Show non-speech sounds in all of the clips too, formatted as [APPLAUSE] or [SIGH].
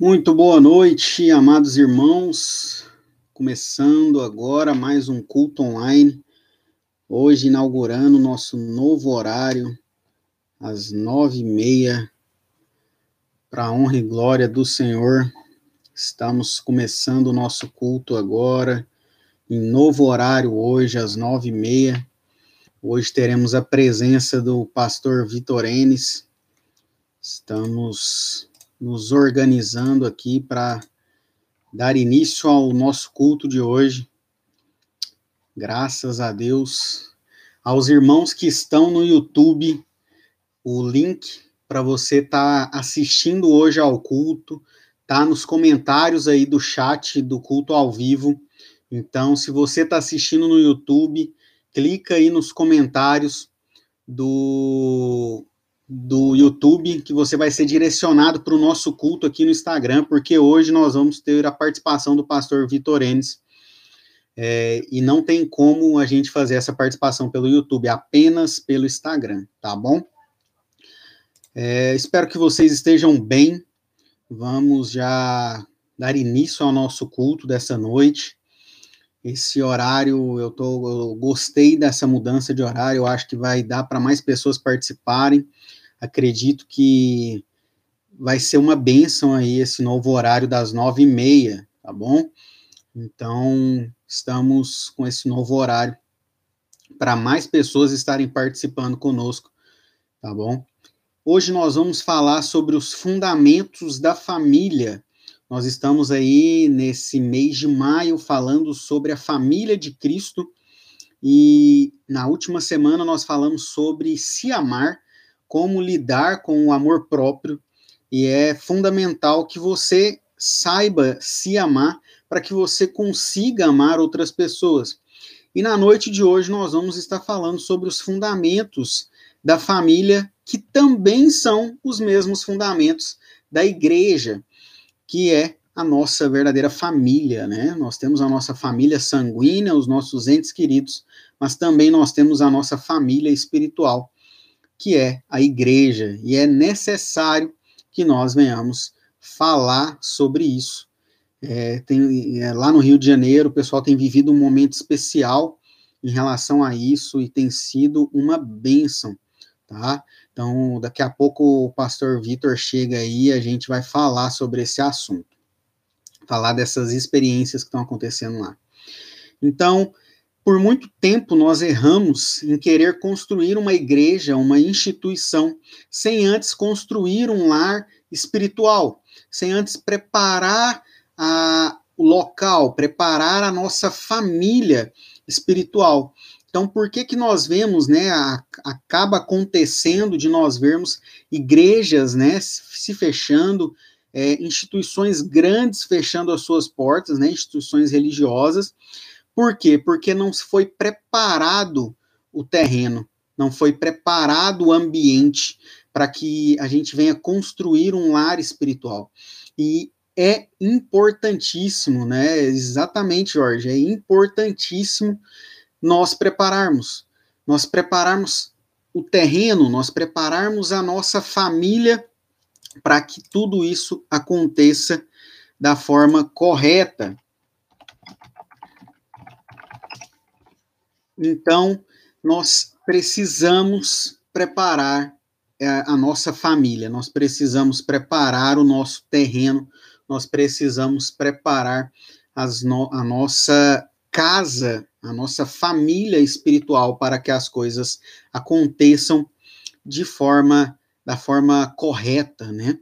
Muito boa noite, amados irmãos. Começando agora mais um culto online. Hoje inaugurando nosso novo horário, às nove e meia, para a honra e glória do Senhor. Estamos começando o nosso culto agora, em novo horário hoje, às nove e meia. Hoje teremos a presença do pastor Vitor Enes. Estamos nos organizando aqui para dar início ao nosso culto de hoje. Graças a Deus. Aos irmãos que estão no YouTube, o link para você estar tá assistindo hoje ao culto tá nos comentários aí do chat do culto ao vivo. Então, se você está assistindo no YouTube, clica aí nos comentários do do YouTube, que você vai ser direcionado para o nosso culto aqui no Instagram, porque hoje nós vamos ter a participação do pastor Vitor Enes. É, e não tem como a gente fazer essa participação pelo YouTube, apenas pelo Instagram, tá bom? É, espero que vocês estejam bem. Vamos já dar início ao nosso culto dessa noite. Esse horário, eu, tô, eu gostei dessa mudança de horário, eu acho que vai dar para mais pessoas participarem acredito que vai ser uma benção aí esse novo horário das nove e meia, tá bom? Então, estamos com esse novo horário para mais pessoas estarem participando conosco, tá bom? Hoje nós vamos falar sobre os fundamentos da família. Nós estamos aí nesse mês de maio falando sobre a família de Cristo e na última semana nós falamos sobre se amar como lidar com o amor próprio e é fundamental que você saiba se amar para que você consiga amar outras pessoas. E na noite de hoje nós vamos estar falando sobre os fundamentos da família, que também são os mesmos fundamentos da igreja, que é a nossa verdadeira família, né? Nós temos a nossa família sanguínea, os nossos entes queridos, mas também nós temos a nossa família espiritual, que é a igreja, e é necessário que nós venhamos falar sobre isso. É, tem, é, lá no Rio de Janeiro, o pessoal tem vivido um momento especial em relação a isso e tem sido uma bênção, tá? Então, daqui a pouco o pastor Vitor chega aí e a gente vai falar sobre esse assunto, falar dessas experiências que estão acontecendo lá. Então, por muito tempo nós erramos em querer construir uma igreja, uma instituição, sem antes construir um lar espiritual, sem antes preparar a, o local, preparar a nossa família espiritual. Então, por que que nós vemos, né, a, acaba acontecendo de nós vermos igrejas, né, se fechando, é, instituições grandes fechando as suas portas, né, instituições religiosas, por quê? Porque não foi preparado o terreno, não foi preparado o ambiente para que a gente venha construir um lar espiritual. E é importantíssimo, né? Exatamente, Jorge, é importantíssimo nós prepararmos, nós prepararmos o terreno, nós prepararmos a nossa família para que tudo isso aconteça da forma correta. Então, nós precisamos preparar é, a nossa família, nós precisamos preparar o nosso terreno, nós precisamos preparar no, a nossa casa, a nossa família espiritual para que as coisas aconteçam de forma da forma correta, né?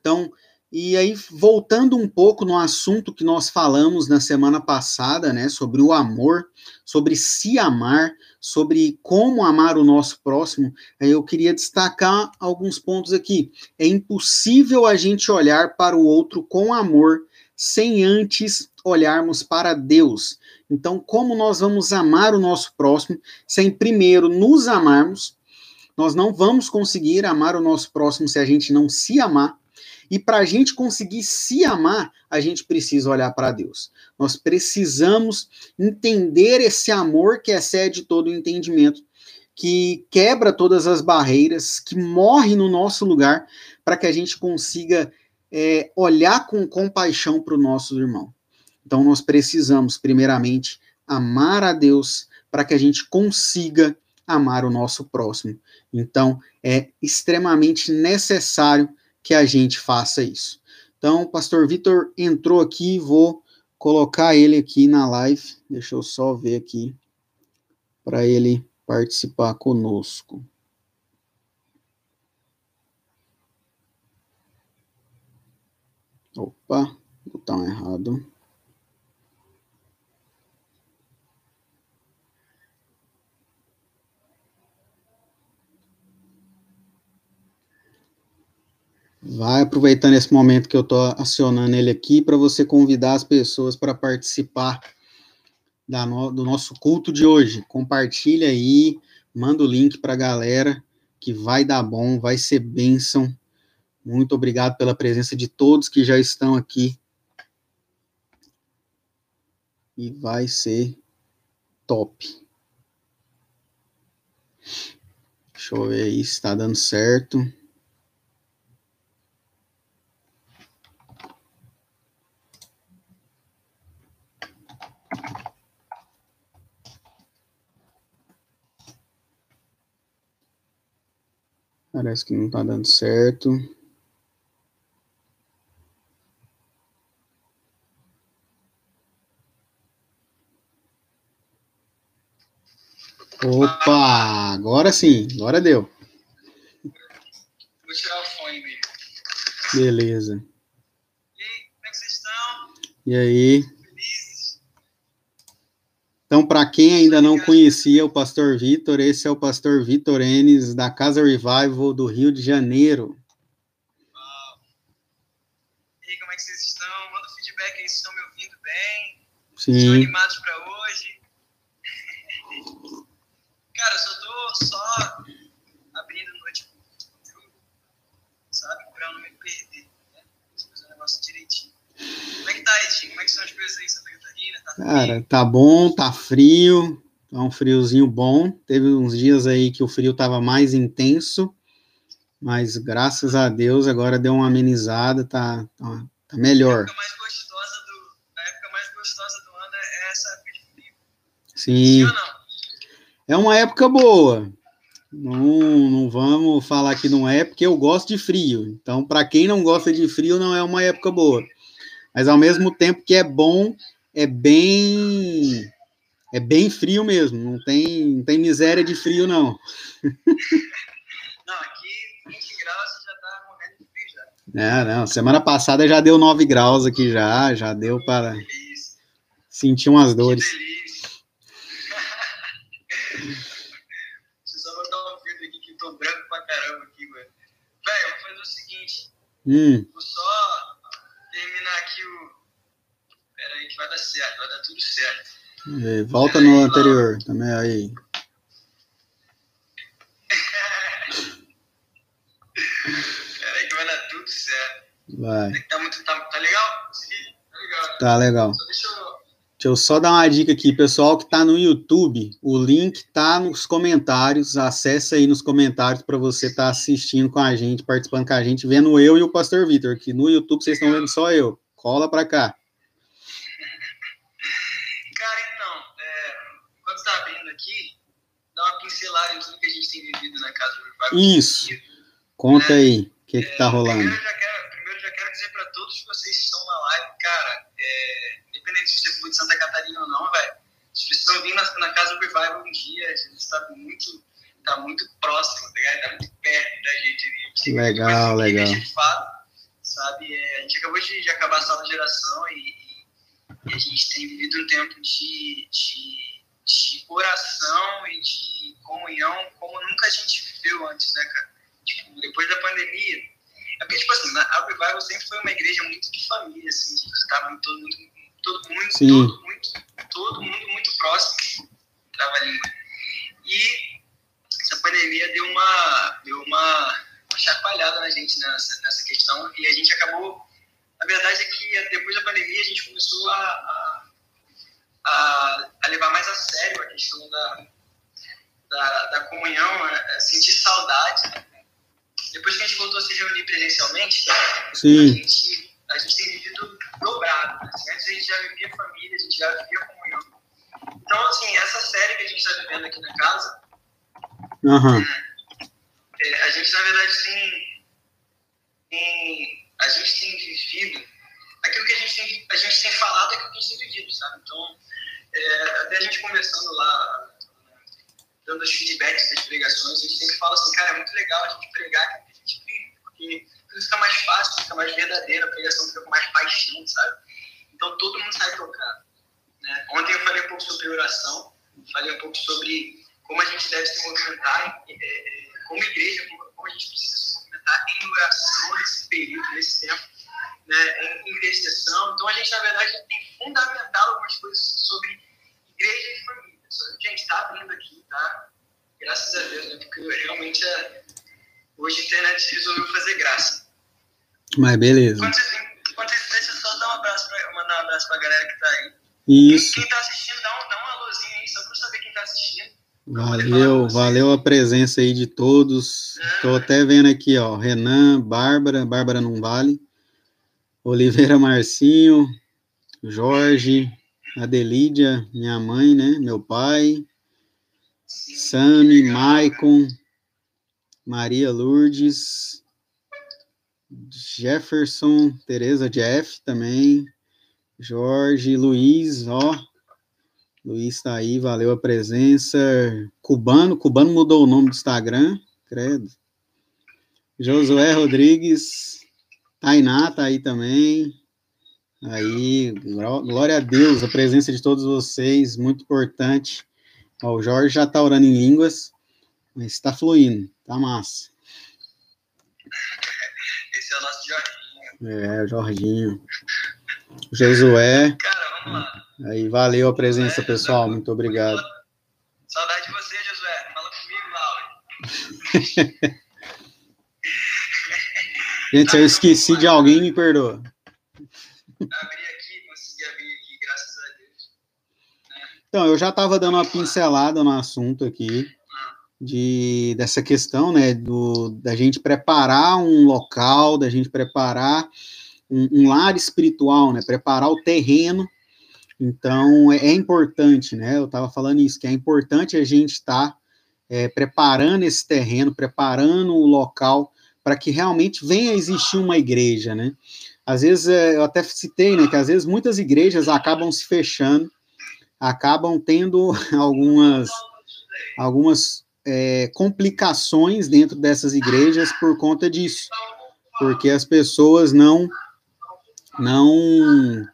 Então, e aí voltando um pouco no assunto que nós falamos na semana passada, né, sobre o amor, sobre se amar, sobre como amar o nosso próximo, eu queria destacar alguns pontos aqui. É impossível a gente olhar para o outro com amor sem antes olharmos para Deus. Então, como nós vamos amar o nosso próximo sem primeiro nos amarmos? Nós não vamos conseguir amar o nosso próximo se a gente não se amar. E para a gente conseguir se amar, a gente precisa olhar para Deus. Nós precisamos entender esse amor que excede todo o entendimento, que quebra todas as barreiras, que morre no nosso lugar, para que a gente consiga é, olhar com compaixão para o nosso irmão. Então, nós precisamos, primeiramente, amar a Deus para que a gente consiga amar o nosso próximo. Então, é extremamente necessário que a gente faça isso. Então, o pastor Vitor entrou aqui, vou colocar ele aqui na live. Deixa eu só ver aqui para ele participar conosco. Opa, botão errado. Vai aproveitando esse momento que eu estou acionando ele aqui para você convidar as pessoas para participar no, do nosso culto de hoje. Compartilha aí, manda o link para a galera, que vai dar bom, vai ser bênção. Muito obrigado pela presença de todos que já estão aqui. E vai ser top. Deixa eu ver aí se está dando certo. Parece que não tá dando certo. Opa, agora sim, agora deu. Vou tirar o fone mesmo. Beleza. E aí, como é que vocês estão? E aí? Então, para quem ainda não conhecia o Pastor Vitor, esse é o Pastor Vitor Enes, da Casa Revival do Rio de Janeiro. Uau. E aí, como é que vocês estão? Manda um feedback aí se estão me ouvindo bem. Estão Sim. animados para hoje? [LAUGHS] Cara, eu só tô só abrindo viu? sabe? Pra não me perder, né? Fazer o negócio direitinho. Como é que tá, Edinho? Como é que são as coisas aí em Santa Catarina? Tá Cara, tá bom, tá frio, tá um friozinho bom. Teve uns dias aí que o frio tava mais intenso, mas graças a Deus agora deu uma amenizada, tá, tá, tá melhor. época mais gostosa do, a época mais gostosa do ano é essa época de frio. Sim, é uma época boa. Não, não vamos falar que não é, porque eu gosto de frio. Então, para quem não gosta de frio, não é uma época boa. Mas ao mesmo tempo que é bom, é bem é bem frio mesmo. Não tem, não tem miséria de frio não. Não, aqui 20 graus já tá morrendo de frio já. É, não. Semana passada já deu 9 graus aqui já, já deu para sentir umas Que dores. delícia. [LAUGHS] Deixa eu só botar um filtro aqui que eu tô branco pra caramba aqui, mano. Velho, eu vou fazer o seguinte. Hum, Vou só terminar aqui o. Pera aí que vai dar certo, vai dar tudo certo. é, volta no anterior também aí. [LAUGHS] Pera aí que vai dar tudo certo. Vai. Tá, muito, tá, tá legal? Sim, tá legal. né? Tá legal. Só deixa eu. Deixa eu só dar uma dica aqui, pessoal que está no YouTube, o link tá nos comentários, acessa aí nos comentários para você estar assistindo com a gente, participando com a gente, vendo eu e o Pastor Vitor, que no YouTube vocês estão vendo só eu. Cola para cá. Cara, então, é, enquanto tá abrindo aqui, pincelada em tudo que a gente tem vivido na casa do Revival. Isso. Conta aí, o que que tá rolando? Primeiro, eu já quero, primeiro, já quero dizer para todos vocês que estão na live, cara, é, independente se você for de Santa Catarina ou não, velho, vocês precisam vir na, na casa do Revival um dia, a gente está muito, tá muito próximo, tá ligado? Tá muito perto da gente. Legal, coisa que legal. A gente fala, sabe? É, a gente acabou de, de acabar a sala de geração e, e- e a gente tem vivido um tempo de, de, de oração e de comunhão como nunca a gente viveu antes, né, cara? Tipo, depois da pandemia. É porque, tipo assim, a Revival sempre foi uma igreja muito de família, assim, gente tava todo mundo, todo mundo, Sim. todo, muito, todo mundo muito próximo, trava a língua. E essa pandemia deu uma, deu uma, uma chacoalhada na gente nessa, nessa questão e a gente acabou. A verdade é que depois da pandemia a gente começou a, a, a, a levar mais a sério a questão da, da, da comunhão, a, a sentir saudade. Depois que a gente voltou a se reunir presencialmente, a Sim, gente gente tem vivido dobrado. Né? Assim, antes a gente já vivia família, a gente já vivia comunhão. Então, assim, essa série que a gente está vivendo aqui na casa, uhum. é, é, a gente, na verdade, tem, tem, a gente tem vivido aquilo que a gente tem, a gente tem falado, é aquilo que a gente tem vivido, sabe? Então, é, até a gente conversando lá, dando os feedbacks das pregações, a gente sempre fala assim, cara, é muito legal a gente pregar aquilo que a gente porque tudo fica mais fácil, fica mais verdadeiro, a pregação fica com mais paixão, sabe? Então todo mundo sai tocado. Né? Ontem eu falei um pouco sobre oração, falei um pouco sobre como a gente deve se movimentar é, é, como igreja, como, a gente precisa se movimentar em oração nesse período, nesse tempo, né? em intercessão. Então a gente, na verdade, tem fundamentado algumas coisas sobre igreja e família. Gente, está abrindo aqui, tá? Graças a Deus, né? Porque realmente é... hoje a internet resolveu fazer graça. Mas beleza. Enquanto, isso, deixa eu só dar um abraço pra, mandar um abraço pra galera que tá aí. Isso. Quem tá assistindo, dá um, dá um alôzinho aí, só pra saber quem tá assistindo. Valeu, valeu a presença aí de todos. Estou é. até vendo aqui, ó, Renan, Bárbara, Bárbara não vale, Oliveira Marcinho, Jorge, Adelídia, minha mãe, né, meu pai, Sami, Maicon, Maria Lourdes, Jefferson, Tereza Jeff também, Jorge, Luiz, ó. Luiz está aí, valeu a presença. Cubano, Cubano mudou o nome do Instagram, credo. Josué Rodrigues, Tainá tá aí também. Aí, glória a Deus, a presença de todos vocês, muito importante. Ó, o Jorge já tá orando em línguas, mas está fluindo, tá massa. Esse é o nosso Jorginho. É, o Jorginho. Josué. Cara, vamos lá. Aí, valeu a presença, Josué, pessoal. Muito obrigado. Saudade de você, Josué. Fala comigo, Laura. [LAUGHS] Gente, eu esqueci de alguém, me perdoa. Abri aqui, consegui abrir aqui, graças a Deus. Então, eu já estava dando uma pincelada no assunto aqui, de, dessa questão, né, do, da gente preparar um local, da gente preparar um, um lar espiritual, né? Preparar o terreno. Então, é, é importante, né? Eu estava falando isso, que é importante a gente estar tá, é, preparando esse terreno, preparando o local para que realmente venha a existir uma igreja, né? Às vezes, é, eu até citei, né, que às vezes muitas igrejas acabam se fechando, acabam tendo [LAUGHS] algumas, algumas é, complicações dentro dessas igrejas por conta disso, porque as pessoas não não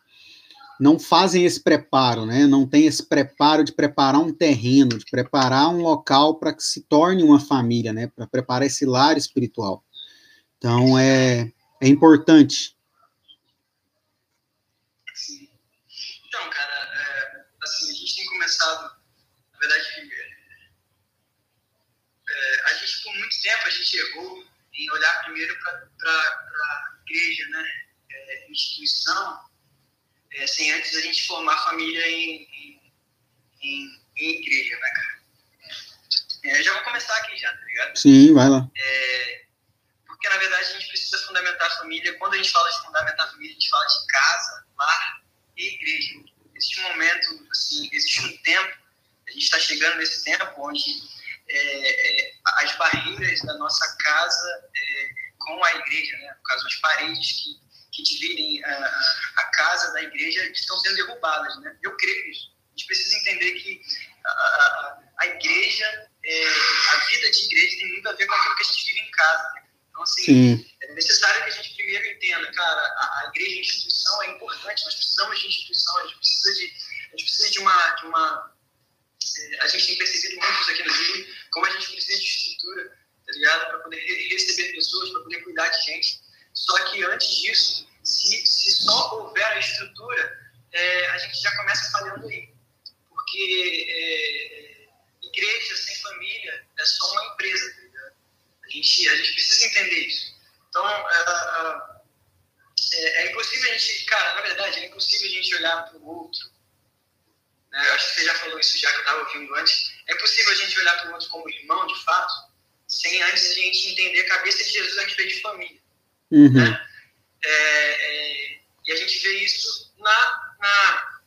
não fazem esse preparo, né? Não tem esse preparo de preparar um terreno, de preparar um local para que se torne uma família, né? Para preparar esse lar espiritual. Então é, é importante. Então, cara, é, assim, a gente tem começado, na verdade, é, a gente por muito tempo a gente errou em olhar primeiro para a igreja, né? é, instituição é, sem antes a gente formar família em, em, em, em igreja, né, cara? É, eu já vou começar aqui já, tá ligado? Sim, vai lá. É, porque, na verdade, a gente precisa fundamentar a família. Quando a gente fala de fundamentar a família, a gente fala de casa, lar e igreja. Existe um momento, assim, existe um tempo, a gente está chegando nesse tempo onde é, é, as barreiras da nossa casa é, com a igreja, né? no caso, as paredes que que dividem a, a, casa da igreja estão sendo derrubadas. Né? Eu creio nisso. A gente precisa entender que a, a, a igreja, é, a vida de igreja tem muito a ver com aquilo que a gente vive em casa. Né? Então, assim, Sim. é necessário que a gente primeiro entenda, cara, a, a igreja, a instituição é importante, nós precisamos de instituição, a gente precisa de, a gente precisa de uma. De uma é, a gente tem percebido muito isso aqui no Rio, como a gente precisa de estrutura, tá ligado? Para poder receber pessoas, para poder cuidar de gente. Só que antes disso, se, se só houver a estrutura, é, a gente já começa falhando aí. Porque é, igreja sem família é só uma empresa. Tá a, gente, a gente precisa entender isso. Então, é, é, é, impossível a gente, cara, na verdade, é impossível a gente olhar para o outro. Né? Eu acho que você já falou isso já que eu estava ouvindo antes. É impossível a gente olhar para o outro como irmão, de fato, sem antes a gente entender a cabeça de Jesus a respeito de família. Uhum. Né? É, é, E a gente vê isso na, na,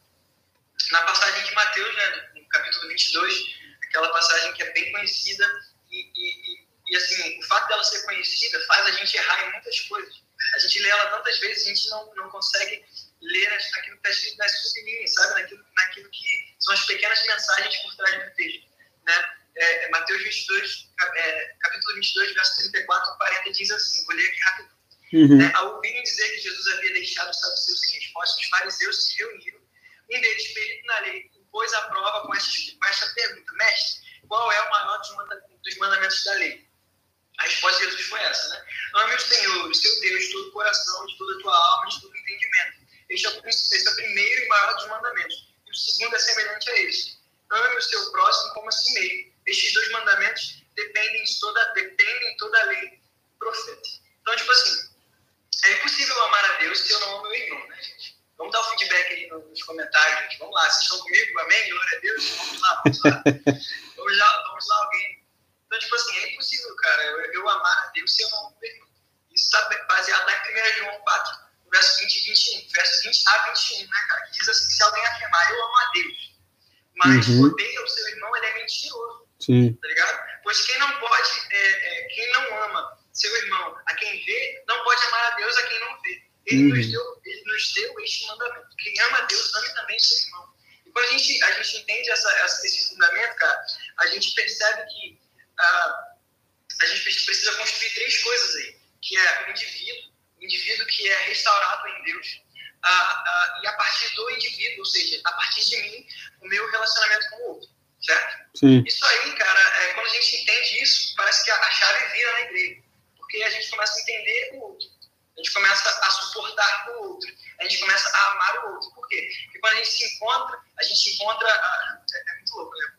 na passagem de Mateus, né, no capítulo 22, aquela passagem que é bem conhecida. E, e, e, assim, o fato dela ser conhecida faz a gente errar em muitas coisas. A gente lê ela tantas vezes, a gente não, não consegue ler aquilo que está escrito nas sublinhas, sabe? Naquilo, naquilo que são as pequenas mensagens por trás do texto. Né? É, é Mateus 22, é, capítulo 22, verso 34 a 40, diz assim, vou ler aqui rápido. Uhum. Né? Ao dizer que Jesus havia deixado os saduceus sem resposta, os fariseus se reuniram. Um deles, perito na lei, pôs a prova com, essa, com essa pergunta: Mestre, qual é o maior dos mandamentos da lei? A resposta de Jesus foi essa, né? Ame o Senhor, o seu Deus, de todo o coração, de toda a tua alma, de todo o entendimento. Este é, o, este é o primeiro e maior dos mandamentos. E o segundo é semelhante a este. Ame o seu próximo como a si mesmo. Estes dois mandamentos dependem de toda, dependem de toda a lei profeta. Então, tipo assim, é impossível amar a Deus se eu não amo meu irmão, né, gente? Vamos dar o um feedback aí nos comentários, gente. Vamos lá, vocês estão comigo? Amém? Glória a Deus. Vamos lá, vamos lá. [LAUGHS] vamos lá, vamos lá alguém. Então, tipo assim, é impossível, cara, eu, eu amar a Deus se eu não amo meu irmão. Isso está baseado em 1 João 4, verso 20 e 21, verso 20 a 21, né, cara? Que diz assim: se alguém afirmar, eu amo a Deus, mas uhum. odeia o seu irmão, ele é mentiroso. Sim. Tá ligado? Pois quem não pode, é, é, quem não ama seu irmão a quem vê, não pode amar a Deus a quem não vê. Ele, uhum. nos, deu, ele nos deu este mandamento. Quem ama a Deus, ame também seu irmão. E quando a gente, a gente entende essa, essa, esse fundamento, cara, a gente percebe que ah, a gente precisa construir três coisas aí, que é o indivíduo, o indivíduo que é restaurado em Deus, ah, ah, e a partir do indivíduo, ou seja, a partir de mim, o meu relacionamento com o outro, certo? Sim. Isso aí, cara, é, quando a gente entende isso, parece que a, a chave vira na igreja, porque a gente começa a entender o outro, a gente começa a suportar o outro, a gente começa a amar o outro. Por quê? Porque quando a gente se encontra, a gente encontra. É, é muito louco, né?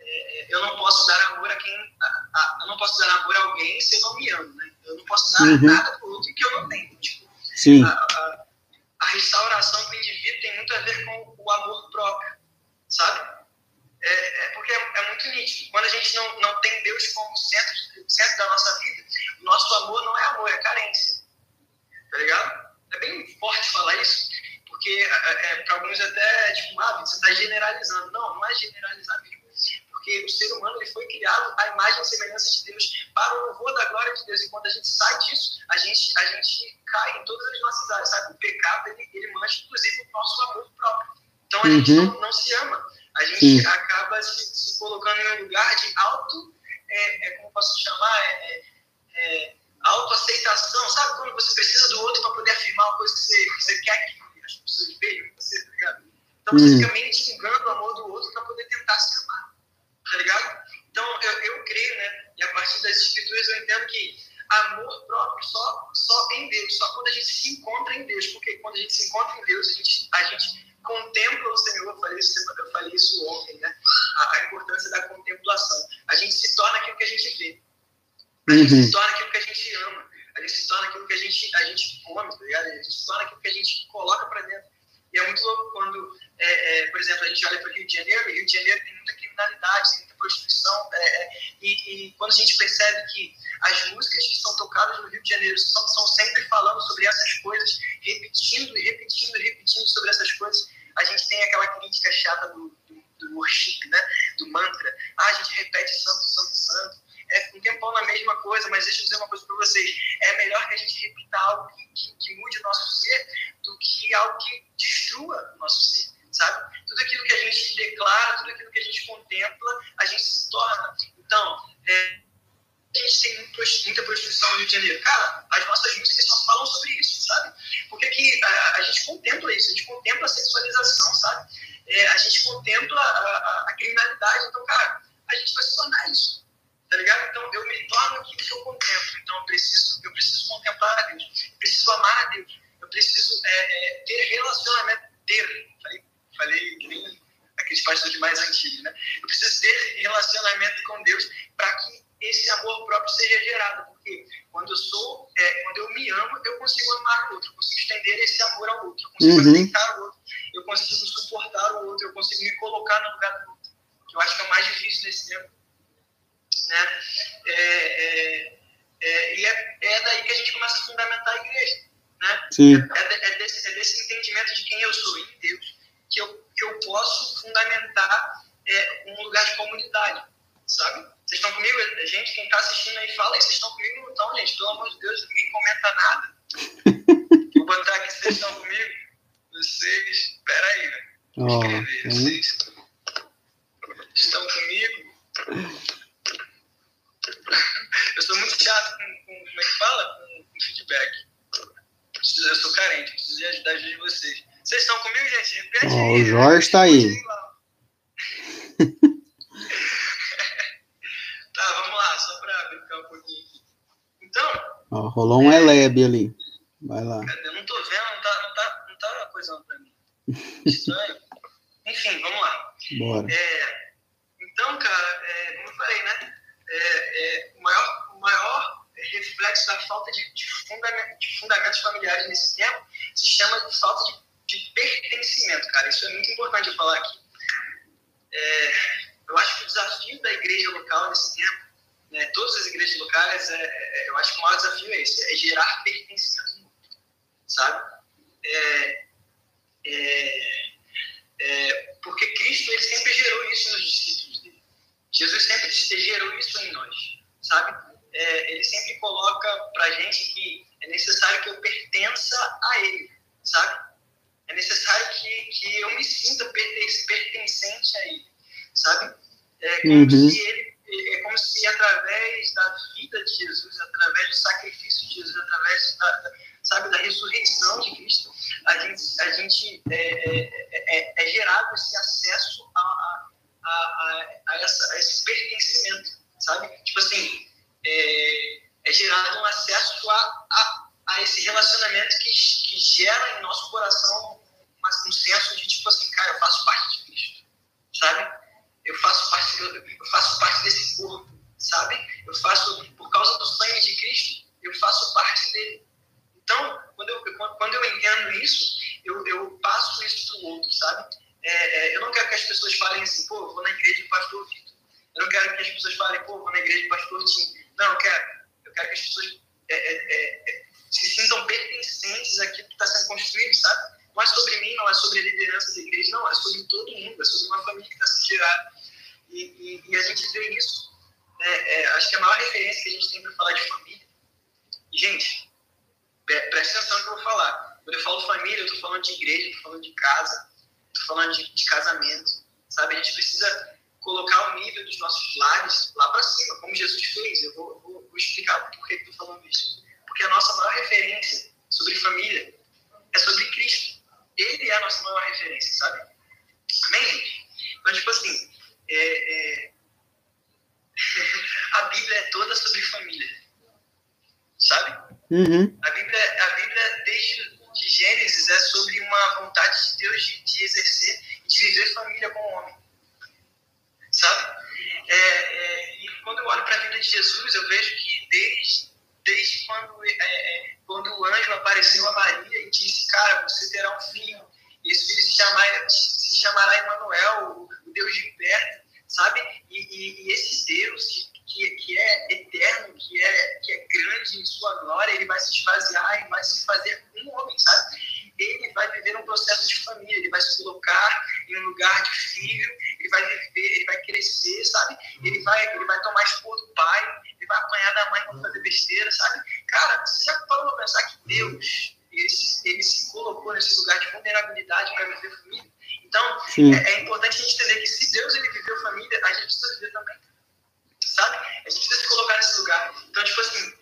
É, eu não posso dar amor a quem. A, a, eu não posso dar amor a alguém se eu não me amo, né? Eu não posso dar uhum. nada pro outro que eu não tenho. Tipo, Sim. A, a, restauração do indivíduo tem muito a ver com o amor próprio, sabe? É, é porque é, é, muito nítido. Quando a gente não, não tem Deus como centro, centro da nossa vida, o nosso amor não é amor, é carência. Tá ligado? É bem forte falar isso, porque é, é para alguns até, tipo, ah, você está generalizando. Não, não é generalizar mesmo porque o ser humano ele foi criado à imagem e semelhança de Deus, para o louvor da glória de Deus. E quando a gente sai disso, a gente, a gente cai em todas as nossas áreas, sabe? O pecado, ele, ele mancha, inclusive, o nosso amor próprio. Então, a uhum. gente não, não, se ama. A gente Sim. acaba se, se, colocando em um lugar de auto, é, é como posso chamar, é, é, autoaceitação. Sabe quando você precisa do outro para poder afirmar uma coisa que você, que você quer que as pessoas vejam você, tá ligado? Então, você uhum. fica mendigando o amor do outro para poder tentar se amar tá ligado? Então, eu, eu creio, né? E a partir das escrituras eu entendo que amor próprio só, só em Deus, só quando a gente se encontra em Deus, porque quando a gente se encontra em Deus, a gente, a gente contempla o Senhor, eu falei isso, eu falei isso ontem, né? A, a importância da contemplação. A gente se torna aquilo que a gente vê. A gente uhum. se torna aquilo que a gente ama. A gente se torna aquilo que a gente, a gente come, tá ligado? A gente se torna aquilo que a gente coloca para dentro. E é muito louco quando, é, é, por exemplo, a gente olha para o Rio de Janeiro, e Rio de Janeiro tem muita criminalidade, tem muita prostituição, é, é, e, e, quando a gente percebe que as músicas que são tocadas no Rio de Janeiro são, são sempre falando sobre essas coisas, repetindo e repetindo e repetindo sobre essas coisas, a gente tem aquela crítica chata do, do, do worship, né? do mantra. Ah, a gente repete santo, santo, santo é um tempão na mesma coisa, mas deixa eu dizer uma coisa para vocês. É melhor que a gente repita algo que, que, que, mude o nosso ser do que algo que destrua o nosso ser, sabe? Tudo aquilo que a gente declara, tudo aquilo que a gente contempla, a gente se torna. Então, é, a gente tem muita prostituição no Rio de Janeiro. Cara, as nossas músicas só falam sobre isso, sabe? Porque que a, a gente contempla isso, a gente contempla a sexualização, sabe? É, a gente contempla a, a, a criminalidade. Então, cara, a gente vai se tornar isso tá ligado? Então eu me torno aquilo que eu contemplo. Então eu preciso, eu preciso contemplar a Deus, eu preciso amar a Deus, eu preciso é, é, ter relacionamento, ter, falei, falei que nem aqueles pastores mais antigos, né? Eu preciso ter relacionamento com Deus para que esse amor próprio seja gerado, porque quando eu sou, é, quando eu me amo, eu consigo amar o outro, eu consigo estender esse amor ao outro, eu consigo uhum. aceitar o outro, eu consigo suportar o outro, eu consigo me colocar no lugar do outro, eu acho que é o mais difícil nesse tempo né? É, é, é, e é, é daí que a gente começa a fundamentar a igreja. Né? Sim. É, é, desse, é desse entendimento de quem eu sou em Deus que eu, que eu posso fundamentar é, um lugar de comunidade, sabe? Vocês estão comigo? Gente, quem está assistindo aí, fala aí, vocês estão comigo? Então, gente, pelo amor de Deus, ninguém comenta nada. [LAUGHS] Vou botar aqui, vocês estão comigo? Vocês, peraí, né? Oh, Vocês estão comigo? [LAUGHS] Eu sou muito chato com, com como é que fala? Com, com feedback. Eu sou carente, preciso de ajudar de vocês. Vocês estão comigo, gente? Repete oh, O Jorge está aí. [LAUGHS] tá, vamos lá, só para brincar um pouquinho. Então. Oh, rolou um Eleb ali. Vai lá. Eu não tô vendo, não tá, não tá, não tá coisando para mim. [LAUGHS] Estranho. Enfim, vamos lá. Bora. É, então, cara, é, como eu falei, né? É, é, o, maior, o maior reflexo da falta de, de, fundament, de fundamentos familiares nesse tempo se chama de falta de de pertencimento, cara. Isso é muito importante eu falar aqui. É, eu acho que o desafio da igreja local nesse tempo, né, todas as igrejas locais, é, é, eu acho que o maior desafio é esse, é gerar pertencimento no mundo, sabe? É, é, é, porque Cristo ele sempre gerou isso nos discípulos. Jesus sempre gerou isso em nós, sabe? ele sempre coloca pra gente que é necessário que eu pertença a Ele, sabe? É necessário que, que eu me sinta pertencente a ele, sabe? É como, uhum. se ele, é como se através da vida de Jesus, através do sacrifício de Jesus, através da, sabe, da ressurreição de Cristo, a gente, a gente é, é, é, é gerado esse acesso a, a, a, essa, a esse pertencimento, sabe? Tipo assim, é, é gerado um acesso a, a, a esse relacionamento que, que gera em nosso coração um senso de tipo assim, cara, eu faço parte de Cristo, sabe? Eu faço parte, eu, eu faço parte desse corpo, sabe? Eu faço, por causa do sangue de Cristo, eu faço parte dele. Então, quando eu, quando eu entendo isso, eu, eu passo isso para o outro, sabe? É, é, eu não quero que as pessoas falem assim, pô, vou na igreja do pastor Vitor. Eu não quero que as pessoas falem, pô, vou na igreja do pastor Tim. Não, eu quero. Eu quero que as pessoas é, é, é se sintam pertencentes àquilo que está sendo construído, sabe? Não é sobre mim, não é sobre a liderança da igreja, não, é sobre todo mundo, é sobre uma família que está sendo gerada. E, e, e, a gente vê isso. Né? Acho que a maior referência que a gente tem para falar de família. E, gente, presta atenção no que eu vou falar. Quando eu falo família, eu estou falando de igreja, estou falando de casa, falando de, de casamento. Sabe? A gente precisa colocar o nível dos nossos lares lá para cima, como Jesus fez. Eu vou, vou, vou explicar por que estou falando isso. Porque a nossa maior referência sobre família é sobre Cristo ele é a nossa maior referência, sabe? Amém, gente? Então, tipo assim, é, é... [LAUGHS] a Bíblia é toda sobre família, sabe? Uhum. A, Bíblia, a Bíblia, desde de Gênesis, é sobre uma vontade de Deus de, de exercer e de viver família com o homem, sabe? É, é, e quando eu olho para a vida de Jesus, eu vejo que desde, desde quando é, é quando o anjo apareceu a Maria e disse, cara, você terá um filho, e esse filho se, chamar, se chamará Emanuel, o Deus de perto, sabe? E, e, e esse Deus que, que é eterno, que é, que é grande em sua glória, ele vai se esvaziar e vai se fazer um homem, sabe? Ele vai viver um processo de família, ele vai se colocar em um lugar de filho, ele vai viver, ele vai crescer, sabe? Ele vai, ele vai tomar expor do pai, ele vai apanhar da mãe para fazer besteira, sabe? Cara, você já parou para pensar que Deus, ele se, ele se colocou nesse lugar de vulnerabilidade para viver família? Então, é, é, importante a gente entender que se Deus ele viveu família, a gente precisa viver também sabe? A gente precisa se colocar nesse lugar. Então, tipo assim,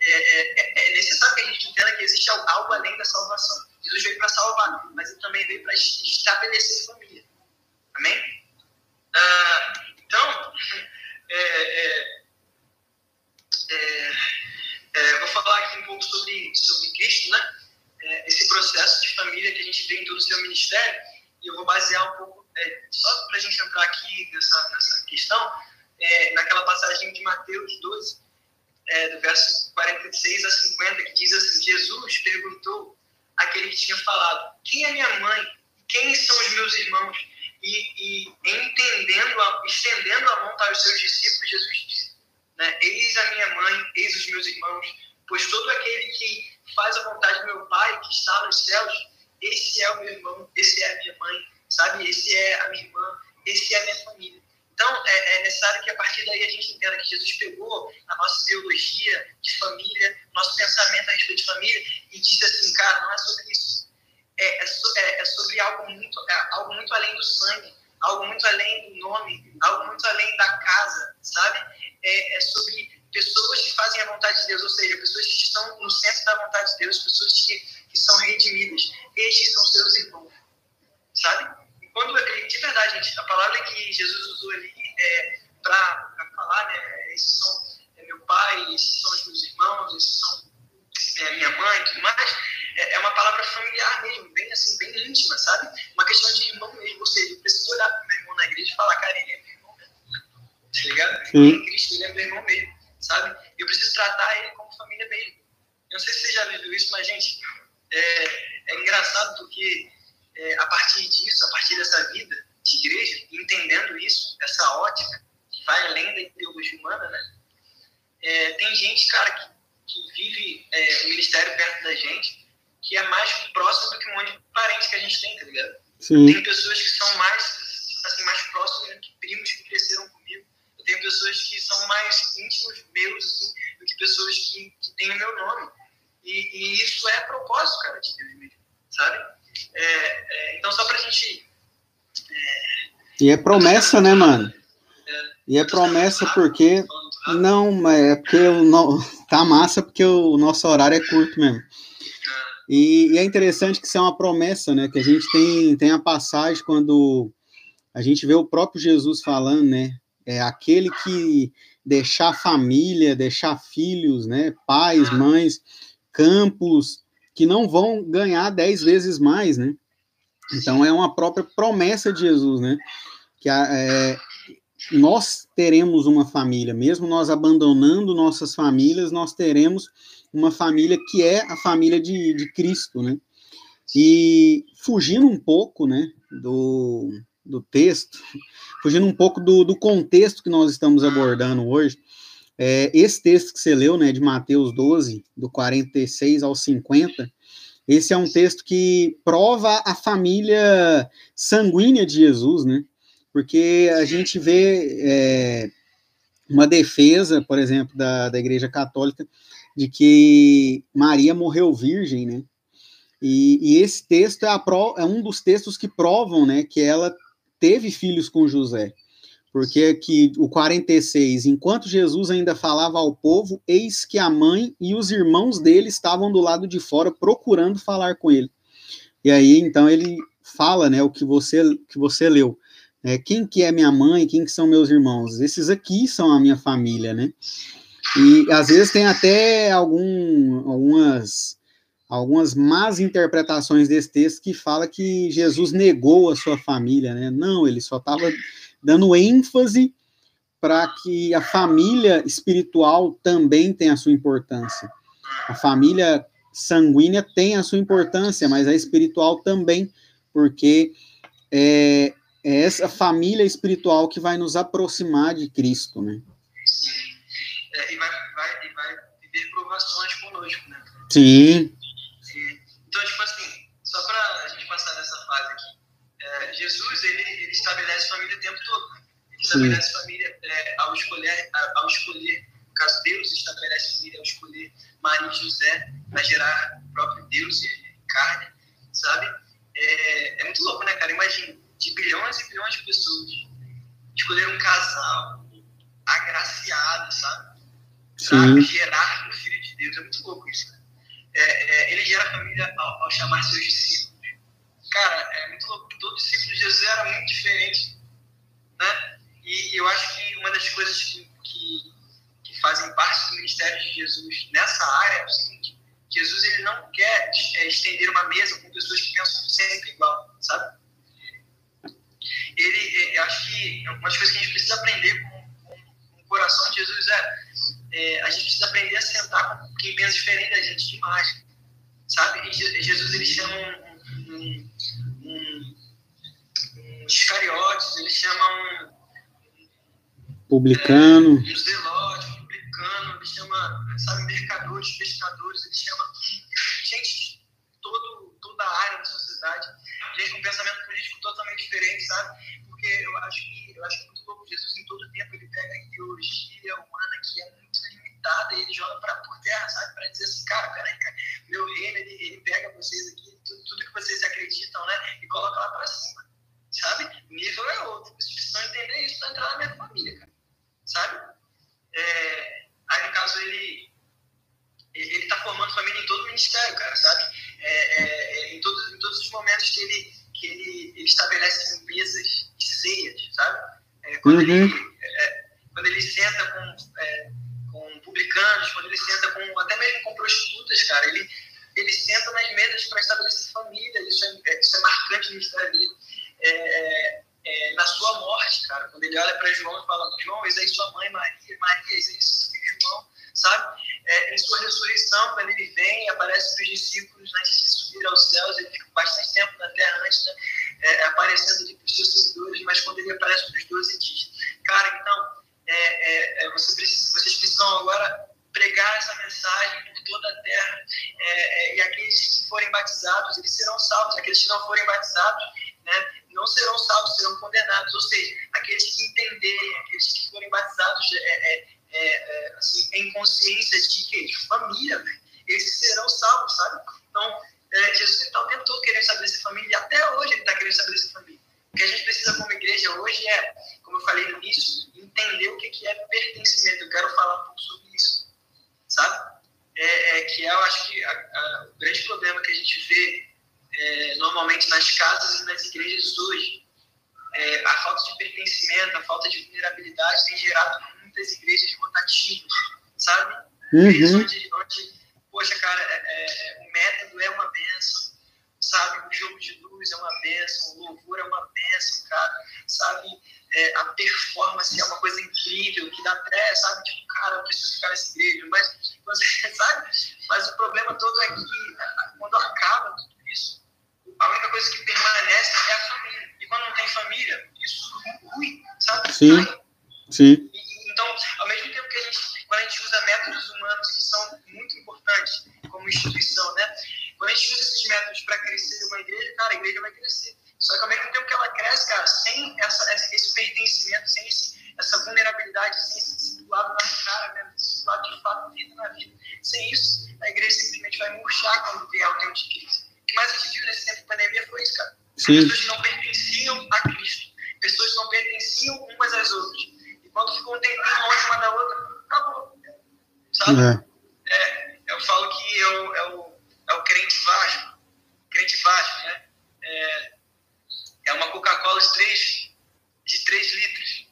é, é, é necessário que a gente entenda que existe algo além da salvação. Jesus veio para salvar, mas ele também veio para estabelecer família. Amém? Ah, então, [LAUGHS] é, é, é, é, vou falar aqui um pouco sobre, sobre Cristo, né? esse processo de família que a gente vê em todo o seu ministério, e eu vou basear um pouco, só para a gente entrar aqui nessa, nessa questão, é, naquela passagem de Mateus 12, é, do verso 46 a 50, que diz assim: Jesus perguntou àquele que tinha falado: Quem é minha mãe? Quem são os meus irmãos? E, e entendendo, a, estendendo a mão para os seus discípulos, Jesus disse: né, Eis a minha mãe, eis os meus irmãos, Pois todo aquele que faz a vontade do meu Pai que está nos céus, esse é o meu irmão, esse é a minha mãe, sabe? Esse é a minha irmã, esse é a minha família. Então, é, é, necessário que a partir daí a gente entenda que Jesus pegou a nossa teologia de família, nosso pensamento a respeito de família, e disse assim, cara, não é sobre isso. É, é, so, é, é sobre algo muito, é algo muito além do sangue, algo muito além do nome, algo muito além da casa, sabe? É, é sobre pessoas que fazem a vontade de Deus, ou seja, pessoas que estão no centro da vontade de Deus, pessoas que, que são redimidas. Estes são seus irmãos, sabe? Quando, de verdade, gente, a palavra que Jesus usou ali é, para falar, né, esses são é, meu pai, esses são os meus irmãos, esses são é, minha mãe, tudo mais, é, é, uma palavra familiar mesmo, bem assim, bem íntima, sabe? Uma questão de irmão mesmo, ou seja, eu preciso olhar para meu irmão na igreja e falar, cara, ele é meu irmão mesmo, tá ligado? Sim. Em Cristo ele é meu irmão mesmo, sabe? Eu preciso tratar ele como família mesmo. Eu não sei se você já viveu isso, mas, gente, é, é engraçado porque é, a partir disso, a partir dessa vida de igreja, entendendo isso, essa ótica, que vai além da ideologia humana, né? É, tem gente, cara, que, que vive é, o ministério perto da gente, que é mais próximo do que um monte de parentes que a gente tem, tá ligado? Sim. Tem pessoas que são mais, assim, mais próximas do que primos que cresceram comigo. Eu tenho pessoas que são mais íntimos meus, assim, do que pessoas que, que têm o meu nome. E, e isso é propósito, cara, de Deus mesmo, sabe? É, é, então, só para a gente. E é promessa, né, mano? E é promessa porque. Não, é porque o [LAUGHS] tá massa porque o nosso horário é curto mesmo. E, e, é interessante que isso é uma promessa, né? Que a gente tem, tem a passagem quando a gente vê o próprio Jesus falando, né? É aquele que deixar família, deixar filhos, né? Pais, mães, campos, que não vão ganhar dez vezes mais, né? Então é uma própria promessa de Jesus, né? Que é, nós teremos uma família, mesmo nós abandonando nossas famílias, nós teremos uma família que é a família de, de Cristo, né? E fugindo um pouco, né, do, do texto, fugindo um pouco do, do contexto que nós estamos abordando hoje, é, esse texto que você leu, né, de Mateus 12, do 46 ao 50, esse é um texto que prova a família sanguínea de Jesus, né? Porque a gente vê é, uma defesa, por exemplo, da, da Igreja Católica, de que Maria morreu virgem, né? E, e esse texto é, pro, é um dos textos que provam, né, que ela teve filhos com José. Porque aqui o 46, enquanto Jesus ainda falava ao povo, eis que a mãe e os irmãos dele estavam do lado de fora procurando falar com ele. E aí então ele fala, né, o que você que você leu. É, quem que é minha mãe, quem que são meus irmãos? Esses aqui são a minha família, né? E às vezes tem até algum, algumas algumas más interpretações desse texto que fala que Jesus negou a sua família, né? Não, ele só estava dando ênfase para que a família espiritual também tenha a sua importância. A família sanguínea tem a sua importância, mas a espiritual também, porque é, é essa família espiritual que vai nos aproximar de Cristo, né? Sim. É, e, vai, vai, e vai viver provações conosco, né? Sim. Sim. Então, tipo assim, só para a gente passar nessa fase aqui, é, Jesus, ele, estabelece família o tempo todo. Ele estabelece Sim. família é, ao, escolher, ao escolher, no caso, Deus estabelece família ao escolher Maria e José para gerar o próprio Deus e carne, sabe? É, é muito louco, né, cara? Imagina, de bilhões e bilhões de pessoas escolher um casal agraciado, sabe? Para gerar o Filho de Deus. É muito louco isso, né? É, é, ele gera família ao, ao chamar seus discípulos cara, é muito louco. Todo discípulo de Jesus era muito diferente, né? E eu acho que uma das coisas que, que, que fazem parte do ministério de Jesus nessa área é o seguinte: Jesus ele não quer é, estender uma mesa com pessoas que pensam sempre igual, sabe? Ele, é, eu acho que uma das coisas que a gente precisa aprender com, com, com o coração de Jesus é, é, a gente precisa aprender a sentar com quem pensa diferente da gente demais, sabe? E Jesus ele chama um, um, um iscariotes, eles chamam publicano, é, um zelote, publicano, ele chama mano, sabe, mercadores, pescadores, ele chama gente de todo, toda a área da sociedade, gente com pensamento político totalmente diferente, sabe? Porque eu acho que eu acho muito louco, Jesus em todo tempo ele pega a ideologia humana que é muito limitada e ele joga pra, por terra, sabe? Para dizer assim, cara, peraí, cara, meu reino, ele, ele pega vocês aqui, tudo, tudo que vocês acreditam, né? E coloca lá para cima, sabe? Nível é outro. Vocês precisam entender isso para entrar na minha família, cara, sabe? É, aí, no caso, ele ele está formando família em todo o ministério, cara, sabe? É, é, é, em, todos, em todos os momentos que ele, que ele, ele estabelece mesas de ceias, sabe? É, quando, uhum. ele, é, quando ele senta com, é, com publicanos, quando ele senta com até mesmo com prostitutas, cara, ele, ele senta nas mesas para estabelecer família, isso é, isso é marcante no ministério dele. na sua morte, cara, quando ele olha para João e fala: João, esse aí sua mãe Maria, Maria, esse aí seu filho João sabe? É, em sua ressurreição, quando ele vem, aparece para os discípulos antes de subir aos céus, ele fica bastante tempo na terra antes, né? É, aparecendo para os seus seguidores, mas quando ele aparece para os doze, diz: Cara, então, é, é, é, você precisa, vocês precisam agora pregar essa mensagem por toda a terra, é, e aqueles que forem batizados, eles serão salvos, aqueles que não forem batizados, né? não serão salvos, serão condenados. Ou seja, aqueles que entenderem, aqueles que forem batizados é, é, é, é, assim, em consciência de que de família, eles serão salvos, sabe? Então, é, Jesus está o tempo todo querendo estabelecer família, e até hoje ele está querendo estabelecer família. O que a gente precisa como igreja hoje é, como eu falei no início, entender o que, que é pertencimento. Eu quero falar um pouco sobre isso, sabe? É, é que eu acho que a, a, o grande problema que a gente vê é, normalmente nas casas e nas igrejas hoje, é, a falta de pertencimento, a falta de vulnerabilidade tem gerado muitas igrejas rotativas, sabe? Uhum. Onde, onde, poxa, cara, é, é, o método é uma benção, sabe? O jogo de luz é uma benção, o louvor é uma benção, cara, sabe? É, a performance é uma coisa incrível, que dá até, sabe? Tipo, cara, eu preciso ficar nessa igreja, mas, você, sabe? Mas o problema todo é que quando acaba tudo isso, a única coisa que permanece é a família. E quando não tem família, isso é ruim, sabe? Sim. Sim. Então, ao mesmo tempo que a gente, quando a gente usa métodos humanos que são muito importantes como instituição, né? Quando a gente usa esses métodos para crescer uma igreja, cara, a igreja vai crescer. Só que ao mesmo tempo que ela cresce, cara, sem essa, esse pertencimento, sem esse, essa vulnerabilidade, sem esse discipulado na cara, né? discipulado de fato, vida na vida, sem isso, a igreja simplesmente vai murchar quando vier o tempo de crise. O que mais a gente viu nesse tempo de pandemia foi isso, cara. Sim. Pessoas que não pertenciam a Cristo. Pessoas que não pertenciam umas às outras quando ficou um tempinho longe uma da outra, acabou. Sabe? É. É, eu falo que é o, é o, é o crente Vasco. Crente Vasco, né? É, é uma Coca-Cola de 3, de 3 litros.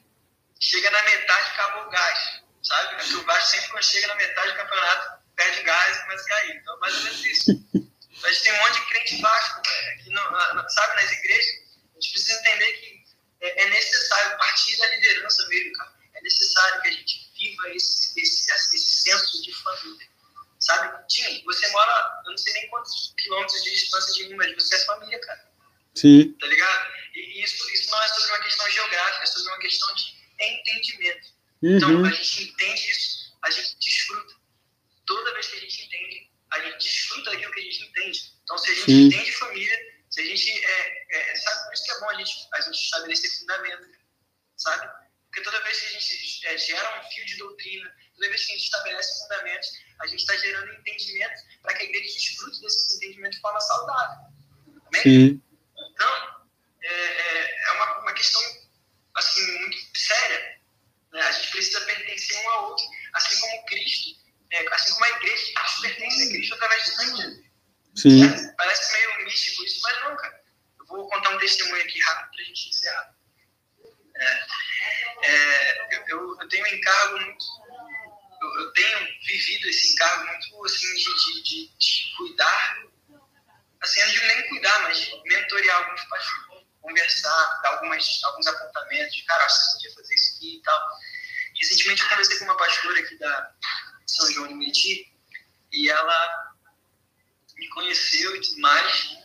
Chega na metade, acabou o gás. Sabe? Porque o Vasco sempre quando chega na metade do campeonato, perde gás e começa a cair. Então, mais ou menos isso. a gente tem um monte de crente Vasco, aqui no, sabe, nas igrejas. A gente precisa entender que é, é necessário partir da liderança mesmo, cara necessário que a gente viva esse, esse, esse senso de família. Sabe? Tim, você mora, eu não sei nem quantos quilômetros de distância de mim, mas você é família, cara. Sim. Tá ligado? E isso, isso não é sobre uma questão geográfica, é sobre uma questão de entendimento. Uhum. Então, a gente entende isso, a gente desfruta. Toda vez que a gente entende, a gente desfruta daquilo que a gente entende. Então, se a gente Sim. entende família, se a gente. É, é, sabe, por isso que é bom a gente, a gente estabelecer fundamento, sabe? Porque toda vez que a gente é, gera um fio de doutrina, toda vez que a gente estabelece fundamentos, a gente está gerando entendimento para que a igreja desfrute desse entendimento de forma saudável. Amém? Sim. Então, é, é, é uma, uma questão assim, muito séria. Né? A gente precisa pertencer um ao outro, assim como Cristo, é, assim como a igreja de Cristo pertence a Cristo através de sangue. Sim. Parece meio místico isso, mas não, cara. Eu vou contar um testemunho aqui rápido para a gente encerrar. É, é, eu, eu, tenho um encargo muito. Eu, eu, tenho vivido esse encargo muito assim, de, de, de, de cuidar. Assim, não nem cuidar, mas mentorear alguns pastores, conversar, dar algumas, alguns apontamentos. Cara, você podia fazer isso aqui e tal. Recentemente eu conversei com uma pastora aqui da São João de Meriti e ela me conheceu e tudo mais.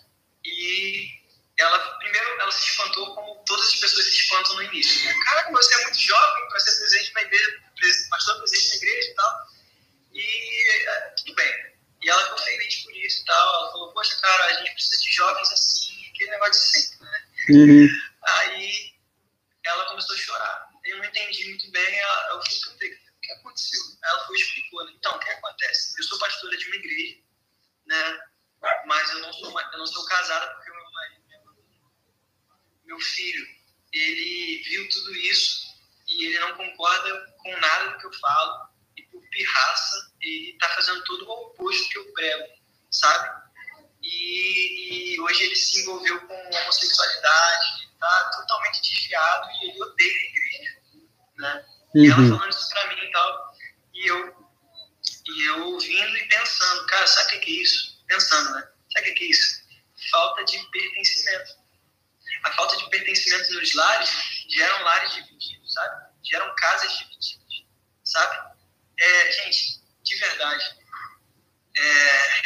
E ela primeiro ela se espantou como todas as pessoas se espantam no início. Né? Cara, você é muito jovem para ser presidente da igreja, pastor presidente da igreja e tal. E, E é, tudo bem. E ela ficou feliz por isso e tal. Ela falou, poxa, cara, a gente precisa de jovens assim, aquele negócio de sempre, né? Uhum. Aí ela começou a chorar. Eu não entendi muito bem, eu fui perguntei, o que aconteceu? Ela foi e explicou, né? Então, o que acontece? Eu sou pastora de uma igreja, né? Mas eu não sou, eu não sou casada porque meu marido, meu filho, ele viu tudo isso e ele não concorda com nada do que eu falo e por pirraça ele está fazendo tudo o oposto que eu prego, sabe? E, e, hoje ele se envolveu com homossexualidade, está totalmente desviado e ele odeia a igreja, né? Uhum. E ela uhum. falando isso para mim e tal, e eu, e eu ouvindo e pensando, cara, sabe o que é isso? Pensando, né? Sabe o que é isso? Falta de pertencimento. A falta de pertencimento nos lares geram lares divididos, sabe? Geram casas divididas, sabe? É, gente, de verdade, é,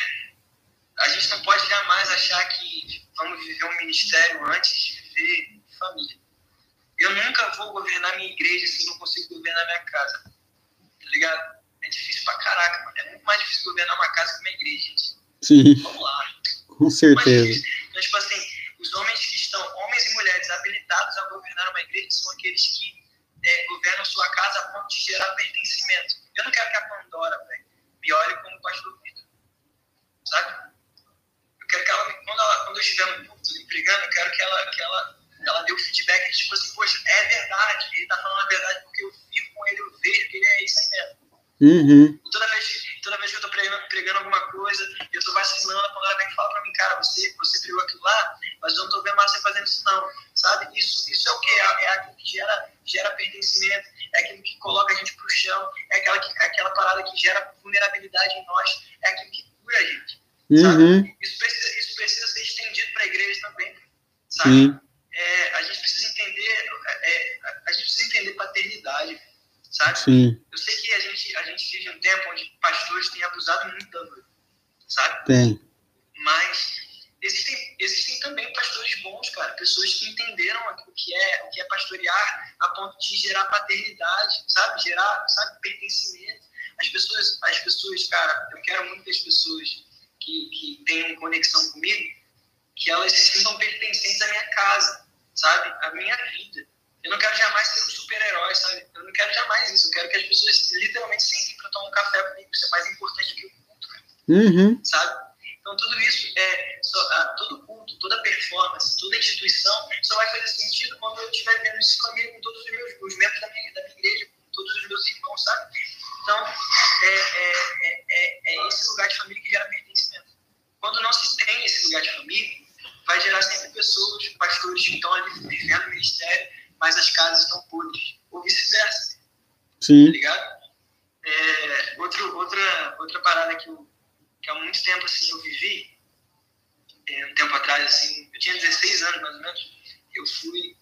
a gente não pode jamais achar que vamos viver um ministério antes de viver família. Eu nunca vou governar minha igreja se não consigo governar minha casa. Tá ligado? É difícil pra caraca, mano. É muito mais difícil governar uma casa que uma igreja, gente. Sim. Vamos lá. Com certeza. Então, tipo assim, os homens que estão, homens e mulheres habilitados a governar uma igreja são aqueles que é, governam sua casa a ponto de gerar pertencimento. Eu não quero que a Pandora, velho, me olhe como pastor Vitor. Sabe? Eu quero que ela, quando, ela, quando eu estiver no culto empregando, eu quero que ela, que ela, ela dê o feedback, tipo assim, poxa, é verdade, ele tá falando a verdade porque eu vivo com ele, eu vejo que ele é isso aí mesmo. Uhum. Toda, vez, toda vez que eu tô pregando, pregando alguma coisa, eu tô vacilando, quando ela vem e fala pra mim, cara, você, você pregou aquilo lá, mas eu não tô vendo mais você fazendo isso não, sabe? Isso, isso é o que? É, é aquilo que gera, gera pertencimento, é aquilo que coloca a gente pro chão, é aquela, é aquela parada que gera vulnerabilidade em nós, é aquilo que cura a gente. Uhum. Isso, precisa, isso precisa ser estendido para a igreja também, sabe? É, a gente precisa entender, é, a gente precisa entender paternidade, sabe? Sim. Eu sei que a gente, a gente vive um tempo onde pastores têm abusado muito da noiva, sabe? Tem. Mas existem, existem também pastores bons, cara, pessoas que entenderam o que é, o que é pastorear a ponto de gerar paternidade, sabe? Gerar, sabe, pertencimento. As pessoas, as pessoas, cara, eu quero muito que as pessoas que, que tenham conexão comigo, que elas se sintam pertencentes à minha casa, sabe? À minha vida. Eu não quero jamais ser um super-herói, sabe? Eu não quero jamais isso. Eu quero que as pessoas literalmente sentem para tomar um café comigo. Isso é mais importante que o culto, cara. Uhum. Sabe? Então, tudo isso, é, só, todo culto, toda performance, toda instituição só vai fazer sentido quando eu estiver vendo isso comigo, com todos os meus os membros da minha, da minha igreja, com todos os meus irmãos, sabe? Então, é, é, é, é esse lugar de família que gera pertencimento. Quando não se tem esse lugar de família, vai gerar sempre pessoas, pastores que estão ali vivendo o ministério, mas as casas estão podres, ou vice-versa. Sim. Tá ligado? É, outro, outra, outra parada que, eu, que há muito tempo assim, eu vivi, é, um tempo atrás, assim, eu tinha 16 anos mais ou menos, eu fui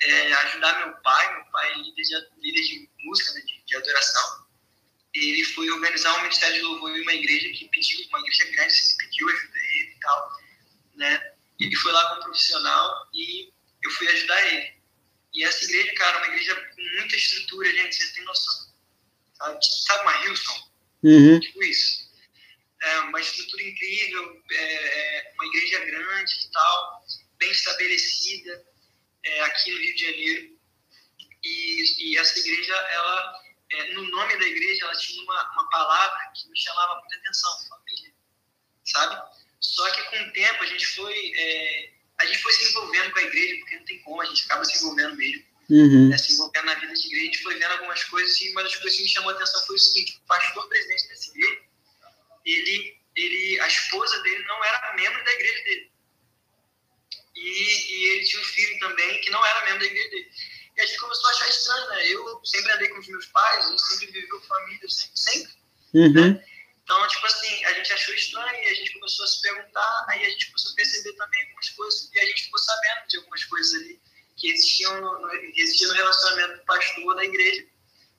é, ajudar meu pai, meu pai é líder de, líder de música, né, de, de adoração, ele foi organizar um ministério de louvor em uma igreja que pediu, uma igreja grande, assim, pediu ajuda ele e tal, né? Ele foi lá como profissional e eu fui ajudar ele. E essa igreja, cara, é uma igreja com muita estrutura, gente, vocês têm noção. Sabe, sabe uma Hilson? Uhum. Tipo isso. É uma estrutura incrível, é, é uma igreja grande e tal, bem estabelecida é, aqui no Rio de Janeiro. E, e essa igreja, ela é, no nome da igreja, ela tinha uma, uma palavra que me chamava muita atenção, família, sabe? Só que com o tempo a gente foi, é, a gente foi se envolvendo com a igreja, porque não tem como, a gente acaba se envolvendo mesmo, uhum. né, se envolvendo na vida de igreja, a gente foi vendo algumas coisas e uma das coisas que me chamou a atenção foi o seguinte, o pastor presidente dessa igreja, ele, ele, a esposa dele não era membro da igreja dele. E, e ele tinha um filho também que não era membro da igreja dele. E a gente começou a achar estranho, né? Eu sempre andei com os meus pais, a gente sempre viveu família, sempre, sempre. Uhum. Né? Então, tipo assim, a gente achou estranho e a gente começou a se perguntar, aí a gente começou a perceber também algumas coisas e a gente ficou sabendo de algumas coisas ali que existiam no, no, existia no relacionamento do pastor da igreja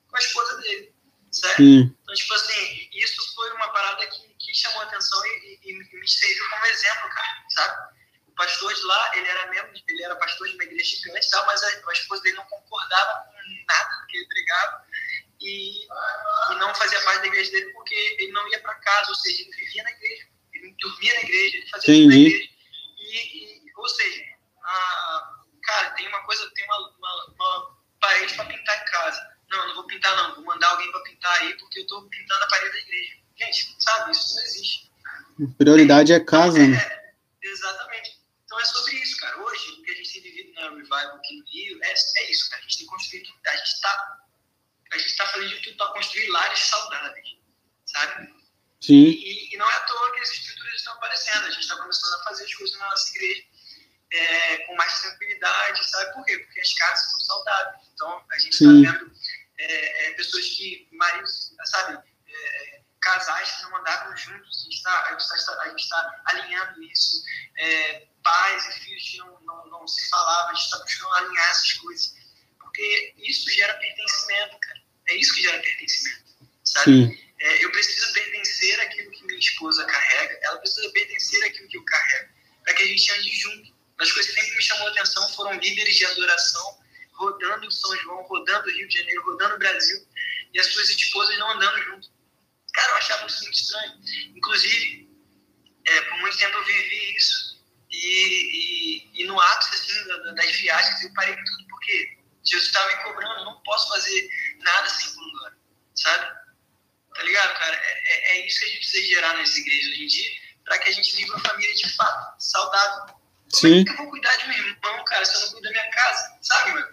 com a esposa dele, certo? Então, tipo assim, isso foi uma parada que, que chamou atenção e, e, e me serviu como exemplo, cara, sabe? pastor de lá, ele era membro, ele era pastor de uma igreja gigante, tal, mas a, a esposa dele não concordava com nada do que ele pregava. E, e não fazia parte da igreja dele porque ele não ia para casa, ou seja, ele vivia na igreja, ele dormia na igreja, ele fazia tudo na igreja. E, e, ou seja, a, cara, tem uma coisa, tem uma, uma, uma parede para pintar em casa. Não, não vou pintar não, vou mandar alguém para pintar aí porque eu estou pintando a parede da igreja. Gente, sabe, isso não existe. Prioridade é casa, né? É, exatamente. Então é sobre isso, cara. Hoje, o que a gente tem vivido na Revival aqui no Rio é, é isso, cara. A gente tem construído, a gente está a gente está fazendo de tudo para construir lares saudáveis, sabe? Sim. E, e, não é à toa que as estruturas estão aparecendo. A gente está começando a fazer as coisas na nossa igreja é, com mais tranquilidade, sabe por quê? Porque as casas são saudáveis. Então, a gente está vendo é, é, pessoas que, maridos, sabe, é, casais que não andavam juntos, a gente está tá, tá alinhando isso, é, pais e filhos que não, não, não se falavam, a gente está buscando alinhar essas coisas, porque isso gera pertencimento, cara. É isso que gera pertencimento, sabe? É, eu preciso pertencer àquilo que minha esposa carrega, ela precisa pertencer àquilo que eu carrego, para que a gente ande junto. As coisas que sempre me chamou a atenção foram líderes de adoração rodando São João, rodando Rio de Janeiro, rodando Brasil, e as suas esposas não andando junto. Cara, eu achava isso muito estranho. Inclusive, é, por muito tempo eu vivi isso, e, e, e no ápice assim, das viagens eu parei tudo, porque Jesus estava me cobrando, não posso fazer nada sem glória, sabe? Tá ligado, cara? É, é, é, isso que a gente precisa gerar nas igrejas hoje em dia, para que a gente viva uma família de fato saudável. Como Sim. é que eu vou cuidar de meu irmão, cara, se eu não cuido da minha casa? Sabe, mano?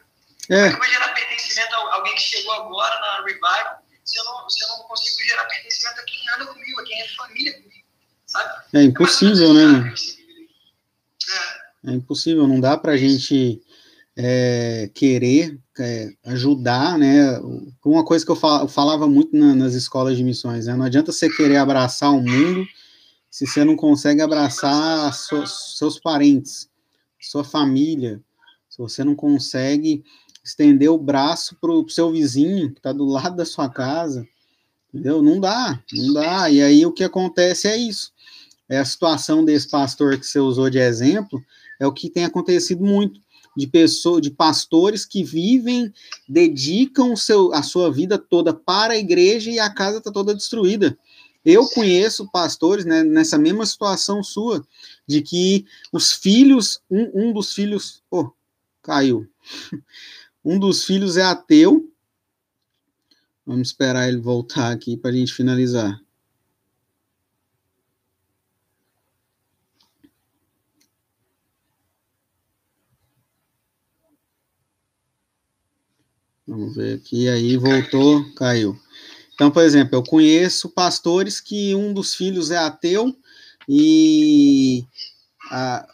É. Como é que eu vou gerar pertencimento a alguém que chegou agora na Revival se eu não, se eu não consigo gerar pertencimento a quem anda comigo, a quem é família comigo? Sabe? É impossível, né? É. é impossível, não dá pra gente é, querer é, ajudar, né? Uma coisa que eu falava muito na, nas escolas de missões, né? Não adianta você querer abraçar o mundo se você não consegue abraçar seus parentes, sua família, se você não consegue estender o braço para o seu vizinho que está do lado da sua casa, entendeu? Não dá, não dá. E aí o que acontece é isso. É a situação desse pastor que você usou de exemplo, é o que tem acontecido muito de pessoas, de pastores que vivem, dedicam seu, a sua vida toda para a igreja e a casa está toda destruída. Eu conheço pastores né, nessa mesma situação sua, de que os filhos, um, um dos filhos, oh, caiu. [LAUGHS] Um dos filhos é ateu. Vamos esperar ele voltar aqui para a gente finalizar. Vamos ver aqui, aí voltou, caiu. Então, por exemplo, eu conheço pastores que um dos filhos é ateu e a,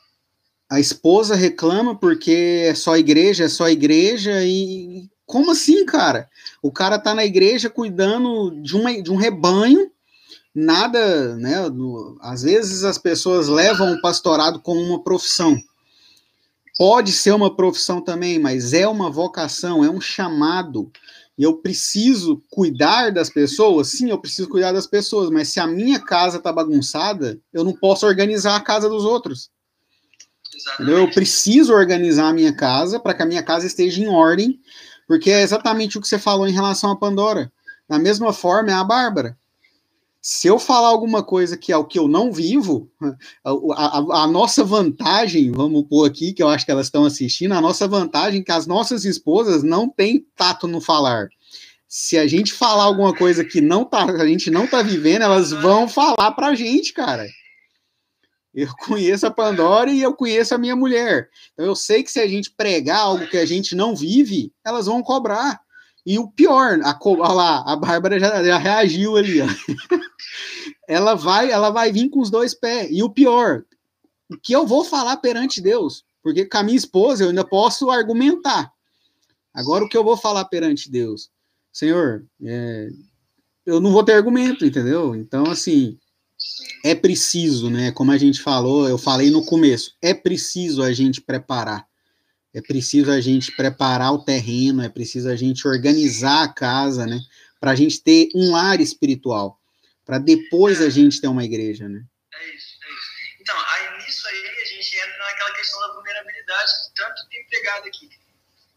a esposa reclama porque é só igreja, é só igreja, e como assim, cara? O cara tá na igreja cuidando de, uma, de um rebanho, nada, né? Do, às vezes as pessoas levam o pastorado como uma profissão. Pode ser uma profissão também, mas é uma vocação, é um chamado. E eu preciso cuidar das pessoas? Sim, eu preciso cuidar das pessoas, mas se a minha casa tá bagunçada, eu não posso organizar a casa dos outros. Eu preciso organizar a minha casa para que a minha casa esteja em ordem, porque é exatamente o que você falou em relação à Pandora. Da mesma forma é a Bárbara. Se eu falar alguma coisa que é o que eu não vivo, [LAUGHS] a, a, a, nossa vantagem, vamos pôr aqui, que eu acho que elas estão assistindo, a nossa vantagem é que as nossas esposas não têm tato no falar. Se a gente falar alguma coisa que não tá, a gente não tá vivendo, elas vão falar pra gente, cara. Eu [LAUGHS] conheço a Pandora e eu conheço a minha mulher. Então eu sei que se a gente pregar algo que a gente não vive, elas vão cobrar. E o pior, a, olha lá, a Bárbara já, já reagiu ali. Ó. [LAUGHS] ela vai, ela vai vir com os dois pés. E o pior, o que eu vou falar perante Deus? Porque com a minha esposa eu ainda posso argumentar. Agora o que eu vou falar perante Deus? Senhor, é, eu não vou ter argumento, entendeu? Então, assim, é preciso, né? Como a gente falou, eu falei no começo, é preciso a gente preparar. É preciso a gente preparar o terreno, é preciso a gente organizar a casa, né? Para a gente ter um lar espiritual, para depois a gente ter uma igreja, né? É isso, é isso. Então, aí nisso aí a gente entra naquela questão da vulnerabilidade que tanto tem pegado aqui,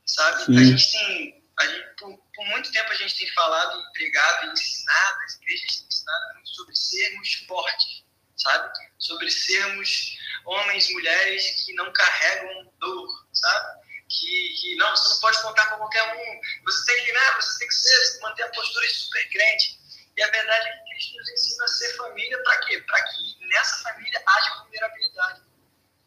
sabe? Sim. A gente tem, a gente, por, por muito tempo a gente tem falado, empregado e ensinado, as igrejas têm ensinado muito sobre sermos fortes, sabe? Sobre sermos homens, mulheres que não carregam dor, sabe? Que, que não, você não pode contar com qualquer um, você tem que, né, você tem que ser, manter a postura de super crente. E a verdade é que Cristo nos ensina a ser família para quê? Para que nessa família haja vulnerabilidade,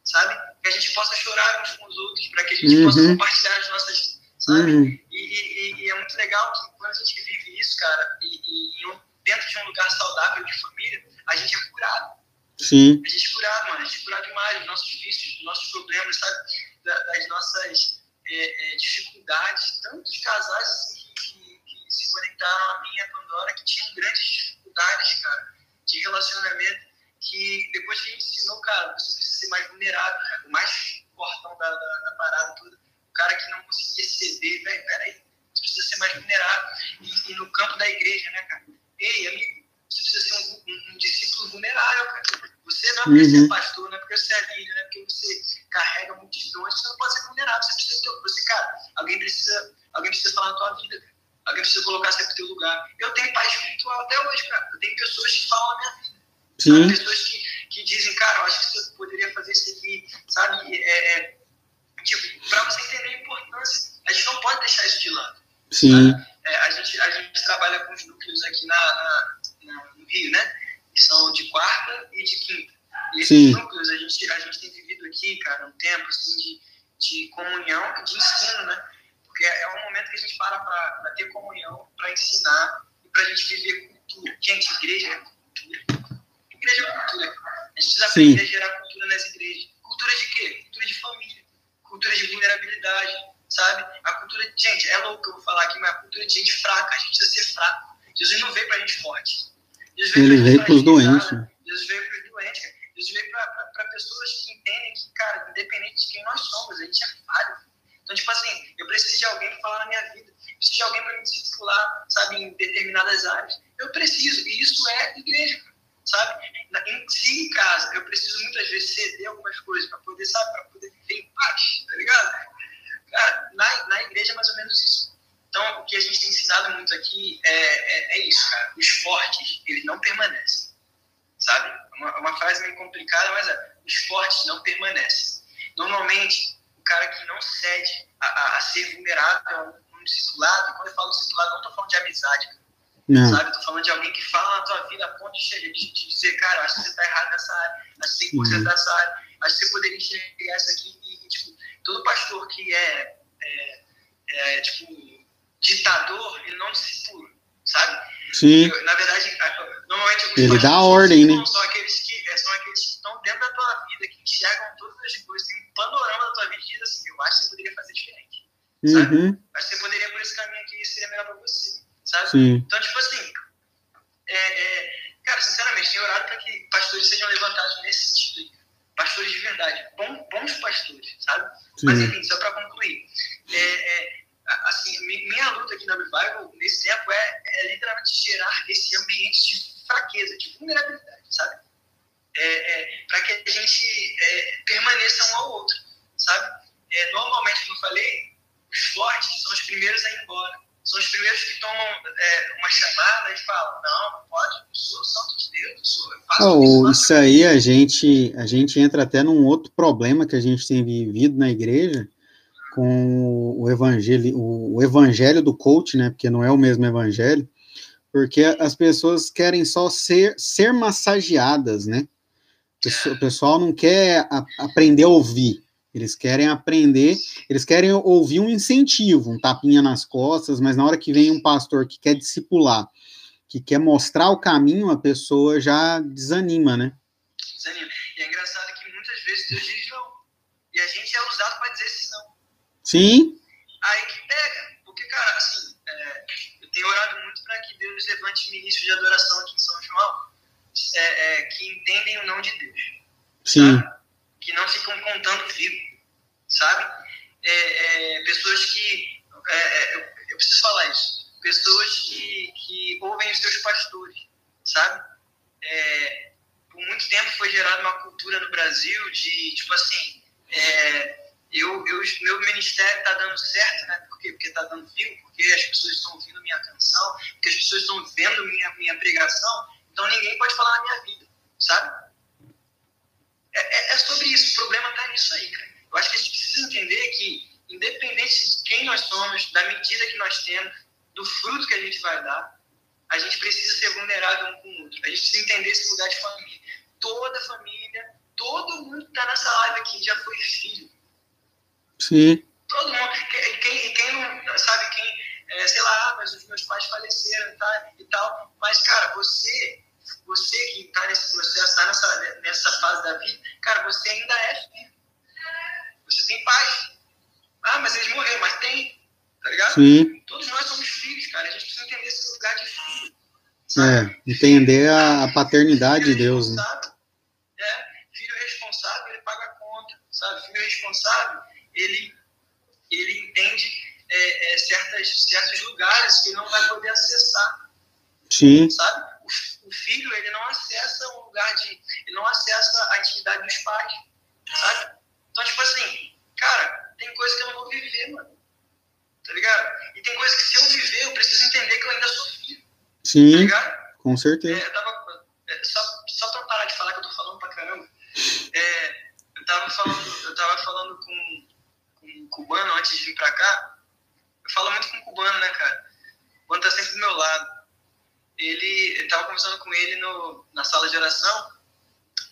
sabe? Que a gente possa chorar uns com os outros, para que a gente uhum. possa compartilhar as nossas, sabe? Uhum. E, e, e, é muito legal que quando a gente vive isso, cara, e, e dentro de um lugar saudável de família, a gente é curado. Sim. A gente curado, mano. A gente curado demais dos nossos vícios, dos nossos problemas, sabe? Das nossas é, é, dificuldades. Tantos casais assim, que, que, se conectaram a mim e a Pandora que tinham grandes dificuldades, cara, de relacionamento. Que depois que a gente ensinou, cara, você precisa ser mais vulnerável, cara, o mais portão da, da, da parada toda. O cara que não conseguia ceder, velho, peraí, você precisa ser mais vulnerável. E, e no campo da igreja, né, cara? Ei, amigo, você precisa ser um, um, um discípulo vulnerável, cara. Você não é porque uhum. você é pastor, não é porque você é líder, não é porque você carrega multidões, você não pode ser vulnerável. Você precisa ter, você, cara, alguém precisa, alguém precisa falar na tua vida, cara. Alguém precisa colocar você no teu lugar. Eu tenho paz espiritual até hoje, cara. Eu tenho pessoas que falam na minha vida. Sim. Pessoas que, que dizem, cara, eu acho que você poderia fazer isso aqui, sabe? É, é, tipo, pra você entender a importância, a gente não pode deixar isso de lado. Sim. É, a, gente, a gente trabalha com os núcleos aqui na, na, na, no Rio, né? Que são de quarta e de quinta. E esses Sim. núcleos a gente, a gente tem vivido aqui, cara, um tempo assim, de, de comunhão e de ensino, né? Porque é um momento que a gente para para ter comunhão, para ensinar e para a gente viver cultura. Gente, igreja é cultura. Igreja é cultura. A gente precisa aprender a gerar cultura nas igrejas. Cultura de quê? Cultura de família. Cultura de vulnerabilidade sabe? A cultura, gente, é louco que eu vou falar aqui, mas a cultura de gente fraca, a gente precisa ser fraco. Jesus não veio pra gente forte. Veio Ele veio pros doentes. Né? Jesus veio pros doentes, cara. Jesus veio para pessoas que entendem que, cara, independente de quem nós somos, a gente é falho. Então, tipo assim, eu preciso de alguém para falar na minha vida. Eu preciso de alguém para me discipular, sabe, em determinadas áreas. Eu preciso, e isso é igreja, sabe? Em, se em casa, eu preciso muitas vezes ceder algumas coisas para poder, sabe, para poder viver em paz, tá ligado? Cara, na, na igreja é mais ou menos isso. Então, o que a gente tem ensinado muito aqui é, é, é isso, cara. Os fortes, eles não permanecem. Sabe? Uma, uma frase meio complicada, mas é, os fortes não permanecem. Normalmente, o cara que não cede a, a, a ser vulnerável num discipulado, quando eu falo discipulado, não estou falando de amizade, cara. Não. Sabe? Tô falando de alguém que fala na tua vida a ponto de, de, de dizer, cara, acho que você tá errado nessa área, acho que você tem que consertar essa área, acho que você poderia enxergar isso aqui e, e tipo, todo pastor que é, é, é tipo, ditador, ele não discipula, sabe? Sim. na verdade, normalmente ele dá ordem, né? São aqueles, que, é, são aqueles que estão dentro da tua vida, que enxergam todas as coisas, tem um panorama da tua vida e assim, eu acho que você poderia fazer diferente, sabe? Uhum. Acho que você poderia por esse caminho aqui, seria melhor para você, sabe? Sim. Então, tipo assim, é, é, cara, sinceramente, tenho orado para que pastores sejam levantados nesse sentido aí, pastores de verdade, bons, bons pastores, sabe? Sim. Mas enfim, só para concluir, é, é, assim, minha luta aqui na Revival nesse tempo é, é literalmente gerar esse ambiente de fraqueza, de vulnerabilidade, sabe? É, é para que a gente é, permaneça um ao outro, sabe? normalmente, como eu falei, os fortes são os primeiros a ir embora são os primeiros que tomam é, uma chamada e falam, não, não pode, eu sou santo de Deus, eu, sou, eu faço oh, isso. Isso aí a gente, a gente entra até num outro problema que a gente tem vivido na igreja com o evangelho, o, evangelho do coach, né, porque não é o mesmo evangelho, porque as pessoas querem só ser, ser massageadas, né, o pessoal não quer a, aprender a ouvir, eles querem aprender, eles querem ouvir um incentivo, um tapinha nas costas, mas na hora que vem um pastor que quer discipular, que quer mostrar o caminho, a pessoa já desanima, né? Desanima. E é engraçado que muitas vezes Deus diz não. E a gente é usado para dizer esse não. Sim. Aí que pega. Porque, cara, assim, é, eu tenho orado muito para que Deus levante ministros de adoração aqui em São João, é, é, que entendem o não de Deus. Sim. Sabe? Que não ficam contando fio sabe? É, é, pessoas que. É, é, eu, eu, preciso falar isso. Pessoas que, que ouvem os seus pastores, sabe? por muito tempo foi gerada uma cultura no Brasil de, tipo assim, eu, eu, meu ministério está dando certo, né? Por quê? Porque está dando vivo, porque as pessoas estão ouvindo minha canção, porque as pessoas estão vendo minha, minha pregação, então ninguém pode falar na minha vida, sabe? É, é, é sobre isso, o problema está nisso aí, cara. Eu acho que a gente precisa entender que, independente de quem nós somos, da medida que nós temos, do fruto que a gente vai dar, a gente precisa ser vulnerável um com o outro. A gente precisa entender esse lugar de família. Toda família, todo mundo que está nessa live aqui já foi filho Sim. Todo mundo. Quem, quem não sabe quem, é, sei lá, mas os meus pais faleceram tá, e tal. Mas, cara, você, você que está nesse processo, está nessa, nessa fase da vida, cara, você ainda é filho. Você tem pais. Ah, mas eles morreram, mas tem. Tá ligado? Sim. Todos nós somos filhos, cara. A gente precisa entender esse lugar de filho. Sabe? É, entender a paternidade de Deus, né? É, filho responsável, ele paga a conta, sabe? Filho responsável, ele, ele entende é, é, certas, certos lugares que não vai poder acessar. Sim. Sabe? O, o, filho, ele não acessa um lugar de... Ele não acessa a intimidade dos pais, sabe? Então, tipo assim, cara, tem coisa que eu não vou viver, mano. Tá ligado? E tem coisa que se eu viver, eu preciso entender que eu ainda sou filho. Sim, tá ligado? com certeza. É, tava, é, só, só pra parar de falar que eu tô falando pra caramba. É, eu tava falando, eu tava falando com cubano antes de vir pra cá. Eu falo muito com cubano, né, cara? O cubano tá sempre do meu lado. Ele, eu tava conversando com ele no, na sala de oração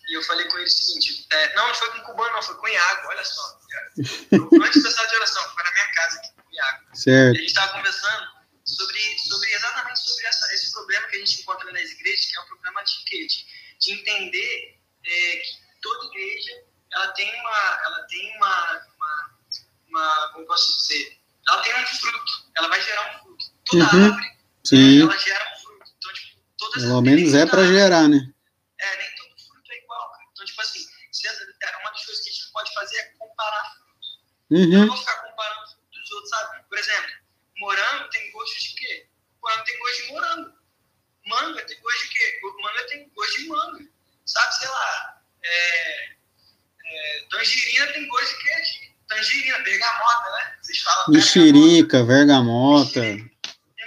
e eu falei com ele o seguinte: é, não, não foi com cubano, não, foi com o Iago, olha só. [LAUGHS] antes da sala de oração, foi na minha casa aqui com o Iago. Certo. E a gente tava conversando sobre, sobre exatamente sobre essa, esse problema que a gente encontra nas igrejas, que é um problema de, de, de entender é, que toda igreja ela tem uma, ela tem uma, como posso dizer, ela tem um fruto, ela vai gerar um fruto. Toda uhum. árvore, Sim. ela gera um fruto. Então, tipo, todas Pelo menos é para gerar, né? É, nem todo fruto é igual, cara. Então, tipo assim, é uma das coisas que a gente não pode fazer é comparar frutos. Uhum. Eu não vou ficar comparando frutos dos outros, sabe? Por exemplo, morango tem gosto de quê? Morango tem gosto de morango. Manga tem gosto de quê? Manga tem gosto de manga. Sabe, sei lá, é, é, tangerina tem gosto de quê? tangerina, bergamota, né? Vocês falam Mexerica, bergamota,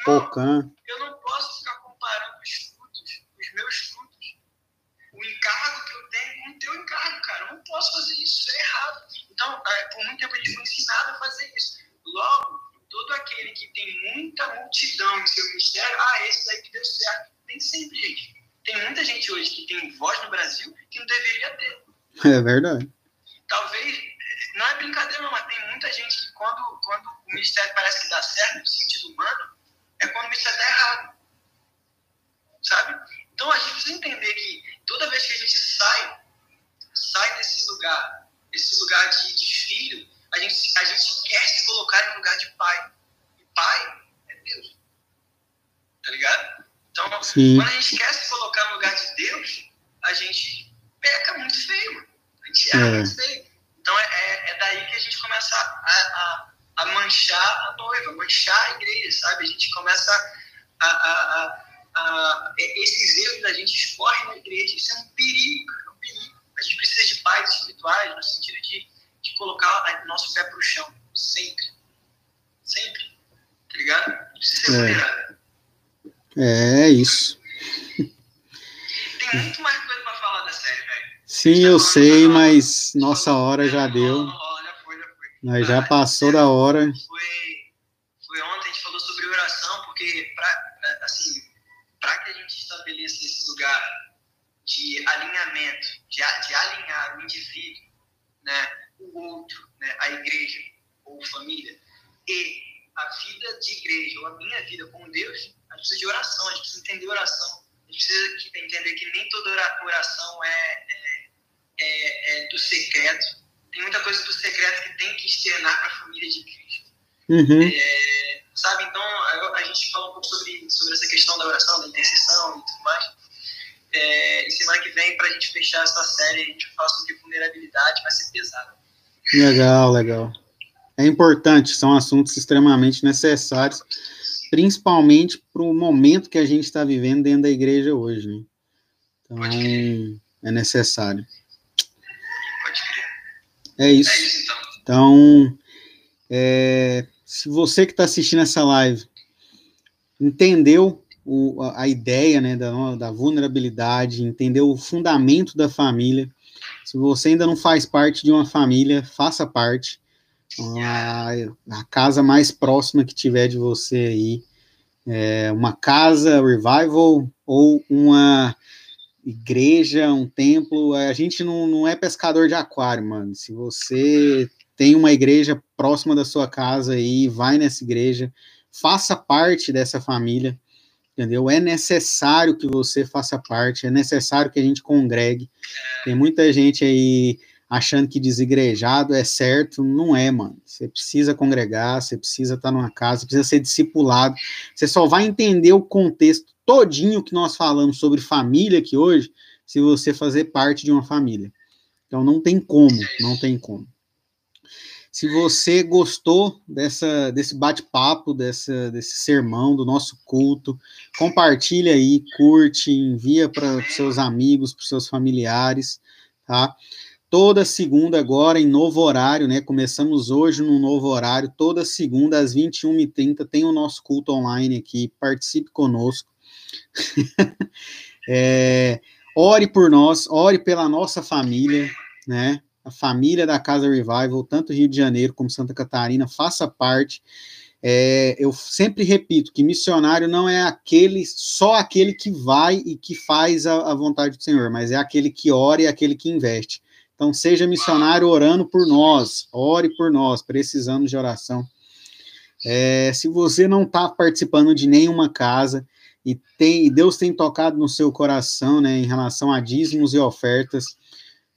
pocã. Eu não posso ficar comparando os frutos, os meus frutos, o encargo que eu tenho com o teu encargo, cara. Eu não posso fazer isso, isso é errado. Então, é, por muito tempo a gente foi ensinado a fazer isso. Logo, todo aquele que tem muita multidão em seu ministério, ah, esse daí que deu certo. Tem sempre, gente. Tem muita gente hoje que tem voz no Brasil que não deveria ter. É verdade. Talvez não é brincadeira, não, mas tem muita gente que quando, quando o ministério parece que dá certo, no sentido humano, é ministério está errado. Sabe? Então a gente precisa entender que toda vez que a gente sai, sai desse lugar, esse lugar de, de filho, a gente, a gente quer se colocar em lugar de pai. E pai é Deus. Tá ligado? Então, Sim. quando a gente quer se colocar no lugar de Deus, a gente peca muito feio, mano. A gente erra é. muito feio. Então é, é, é, daí que a gente começa a, a, a, manchar a noiva, manchar a igreja, sabe? A gente começa a. a, a esses erros da gente escorrem na igreja. Isso é um perigo, é um perigo. A gente precisa de pais espirituais no sentido de, de colocar o nosso pé para o chão, sempre. Sempre. Tá ligado? Precisa ser vulnerável. É, é isso. Tem muito mais coisa para falar da série, velho. Sim, eu sei, mas nossa hora já deu. Nós já passou da hora. Foi, foi ontem, a gente falou sobre oração, porque para assim, que a gente estabeleça esse lugar de alinhamento, de, de alinhar o indivíduo, né, o outro, né, a igreja ou família, e a vida de igreja ou a minha vida com Deus, a gente precisa de oração, a gente precisa entender oração. A gente precisa entender que nem toda oração é, é é, é, do secreto. Tem muita coisa do secreto que tem que externar para a família de Cristo. Uhum. É, sabe, então a, a, gente fala um pouco sobre, sobre essa questão da oração, da intercessão e tudo mais. É, e semana que vem, para a gente fechar essa série, a gente fala sobre vulnerabilidade, vai ser pesado. Legal, legal. É importante, são assuntos extremamente necessários, principalmente para o momento que a gente está vivendo dentro da igreja hoje. Né? Então, é necessário. É isso. É isso então. Então, é, se você que está assistindo essa live entendeu o, a, a, ideia né, da, da vulnerabilidade, entendeu o fundamento da família, se você ainda não faz parte de uma família, faça parte. A, a casa mais próxima que tiver de você aí, é uma casa revival ou uma igreja, um templo. A gente não, não é pescador de aquário, mano. Se você tem uma igreja próxima da sua casa aí, vai nessa igreja, faça parte dessa família, entendeu? É necessário que você faça parte, é necessário que a gente congregue. Tem muita gente aí achando que desigrejado é certo, não é, mano. Você precisa congregar, você precisa estar numa casa, precisa ser discipulado. Você só vai entender o contexto todinho que nós falamos sobre família aqui hoje, se você fazer parte de uma família. Então não tem como, não tem como. Se você gostou dessa, desse bate-papo, dessa, desse sermão, do nosso culto, compartilha aí, curte, envia para seus amigos, para seus familiares, tá? Toda segunda agora em novo horário, né? Começamos hoje num novo horário, toda segunda às 21h30 tem o nosso culto online aqui, participe conosco. [LAUGHS] é, ore por nós, ore pela nossa família, né? a família da Casa Revival, tanto Rio de Janeiro como Santa Catarina, faça parte. É, eu sempre repito que missionário não é aquele só aquele que vai e que faz a, a, vontade do Senhor, mas é aquele que ora e aquele que investe. Então, seja missionário orando por nós, ore por nós, precisamos de oração. É, se você não está participando de nenhuma casa e tem, Deus tem tocado no seu coração, né, em relação a dízimos e ofertas,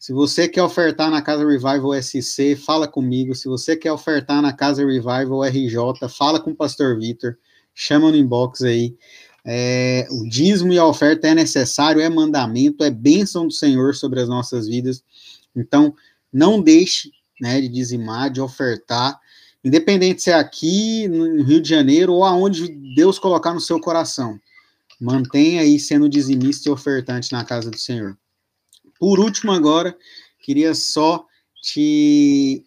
se você quer ofertar na Casa Revival SC, fala comigo. Se você quer ofertar na Casa Revival RJ, fala com o Pastor Vitor. Chama no inbox aí. É, o dízimo e a oferta é necessário, é mandamento, é bênção do Senhor sobre as nossas vidas. Então, não deixe né, de dizimar, de ofertar, independente se é aqui no Rio de Janeiro ou aonde Deus colocar no seu coração. Mantenha aí sendo dizimista e ofertante na casa do Senhor. Por último, agora, queria só te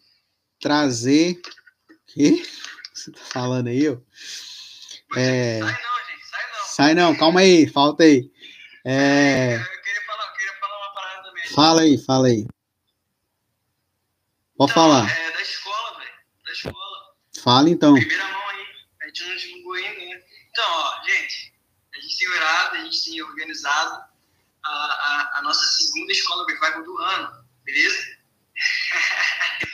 trazer. O que [LAUGHS] você tá falando aí, ó? É... Sai não, gente, sai não. Sai não, calma aí, falta aí. É... Eu queria falar, eu queria falar uma parada também. Fala aí, fala aí. Pode então, falar. É da escola, velho. Da escola. Fala então. Primeira mão aí. A gente não divulgou ainda, né? Então, ó, gente, a gente tem orado, a gente tem organizado a, a, a nossa segunda escola revival do ano, beleza?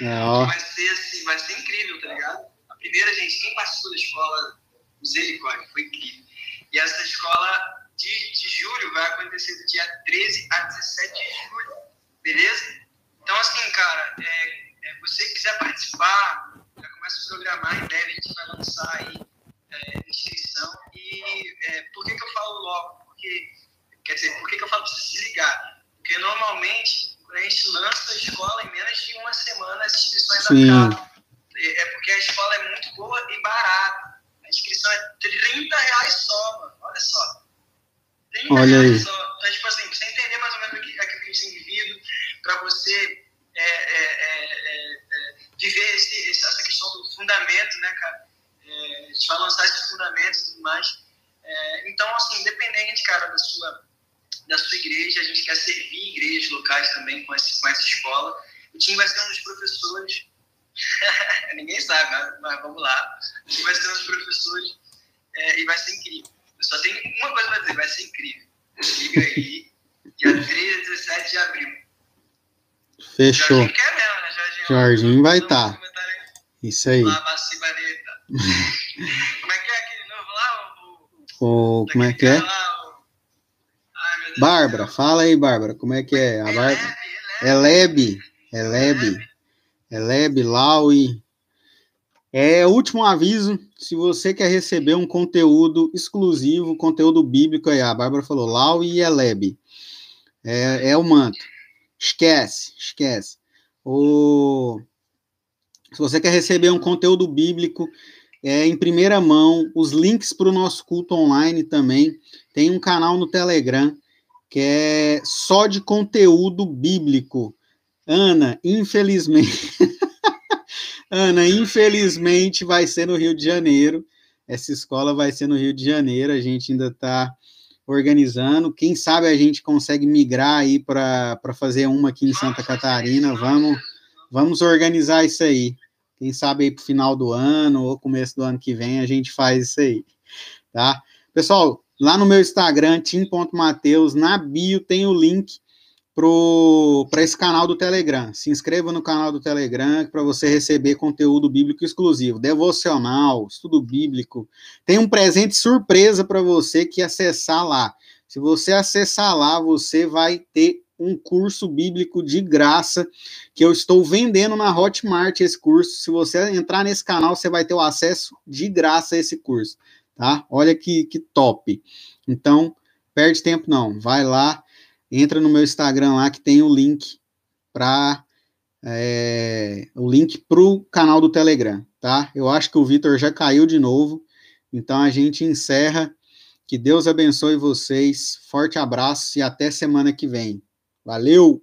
É, [LAUGHS] vai ser assim, vai ser incrível, tá ligado? A primeira, gente, quem participou da escola Misericórdia, foi incrível. E essa escola de, de julho vai acontecer do dia 13 a 17 de julho, beleza? Então, assim, cara, é, é, você quiser participar, já começa a programar, em breve a gente vai lançar aí é, inscrição. É, por que, que eu falo logo? Porque Quer dizer, por que, que eu falo para você se ligar? Porque normalmente, quando a gente lança a escola, em menos de uma semana as inscrições acabam. É, é porque a escola é muito boa e barata. A inscrição é 30 reais só, mano. Olha só. 30 Olha reais aí. só. Então, tipo assim, pra você entender mais ou menos aquilo que a gente tem vivido, para você é, é, é, é, viver esse, essa questão do fundamento, né, cara? A gente vai lançar esses fundamentos e tudo mais. então, assim, independente, cara, da sua da sua igreja, a gente quer servir igrejas locais também com, esse, com essa escola. O time vai ser um dos professores, [LAUGHS] ninguém sabe, mas, mas, vamos lá. O time vai ser um dos professores é, e vai ser incrível. Eu só tenho uma coisa para dizer, vai ser incrível. Liga aí, dia 13 a 17 de abril. Fechou. Jorginho quer mesmo, né, Jorginho? Jorginho vai estar. Tá. Isso aí. Lá, como é que é aquele novo lá? O, o, como é que é? Lá, Bárbara, fala aí, Bárbara, como é que é? A Bárbara... É Leb, é Leb, é Leb, Laui. É último aviso, se você quer receber um conteúdo exclusivo, conteúdo bíblico aí, a Bárbara falou, Lau e Eleb. É, é o manto. Esquece, esquece. O... Se você quer receber um conteúdo bíblico é, em primeira mão, os links para o nosso culto online também, tem um canal no Telegram, que é só de conteúdo bíblico. Ana, infelizmente, [LAUGHS] Ana, infelizmente vai ser no Rio de Janeiro. Essa escola vai ser no Rio de Janeiro. A gente ainda está organizando. Quem sabe a gente consegue migrar aí para fazer uma aqui em Santa Catarina. Vamos, vamos organizar isso aí. Quem sabe aí para o final do ano ou começo do ano que vem a gente faz isso aí, tá? Pessoal, lá no meu Instagram, tim.mateus, na bio tem o link para esse canal do Telegram. Se inscreva no canal do Telegram para você receber conteúdo bíblico exclusivo, devocional, estudo bíblico. Tem um presente surpresa para você que acessar lá. Se você acessar lá, você vai ter um curso bíblico de graça que eu estou vendendo na Hotmart esse curso. Se você entrar nesse canal, você vai ter o acesso de graça a esse curso, tá? Olha que, que top. Então, perde tempo não, vai lá entra no meu Instagram lá que tem o link para é, o link para o canal do Telegram, tá? Eu acho que o Vitor já caiu de novo, então a gente encerra. Que Deus abençoe vocês. Forte abraço e até semana que vem. Valeu!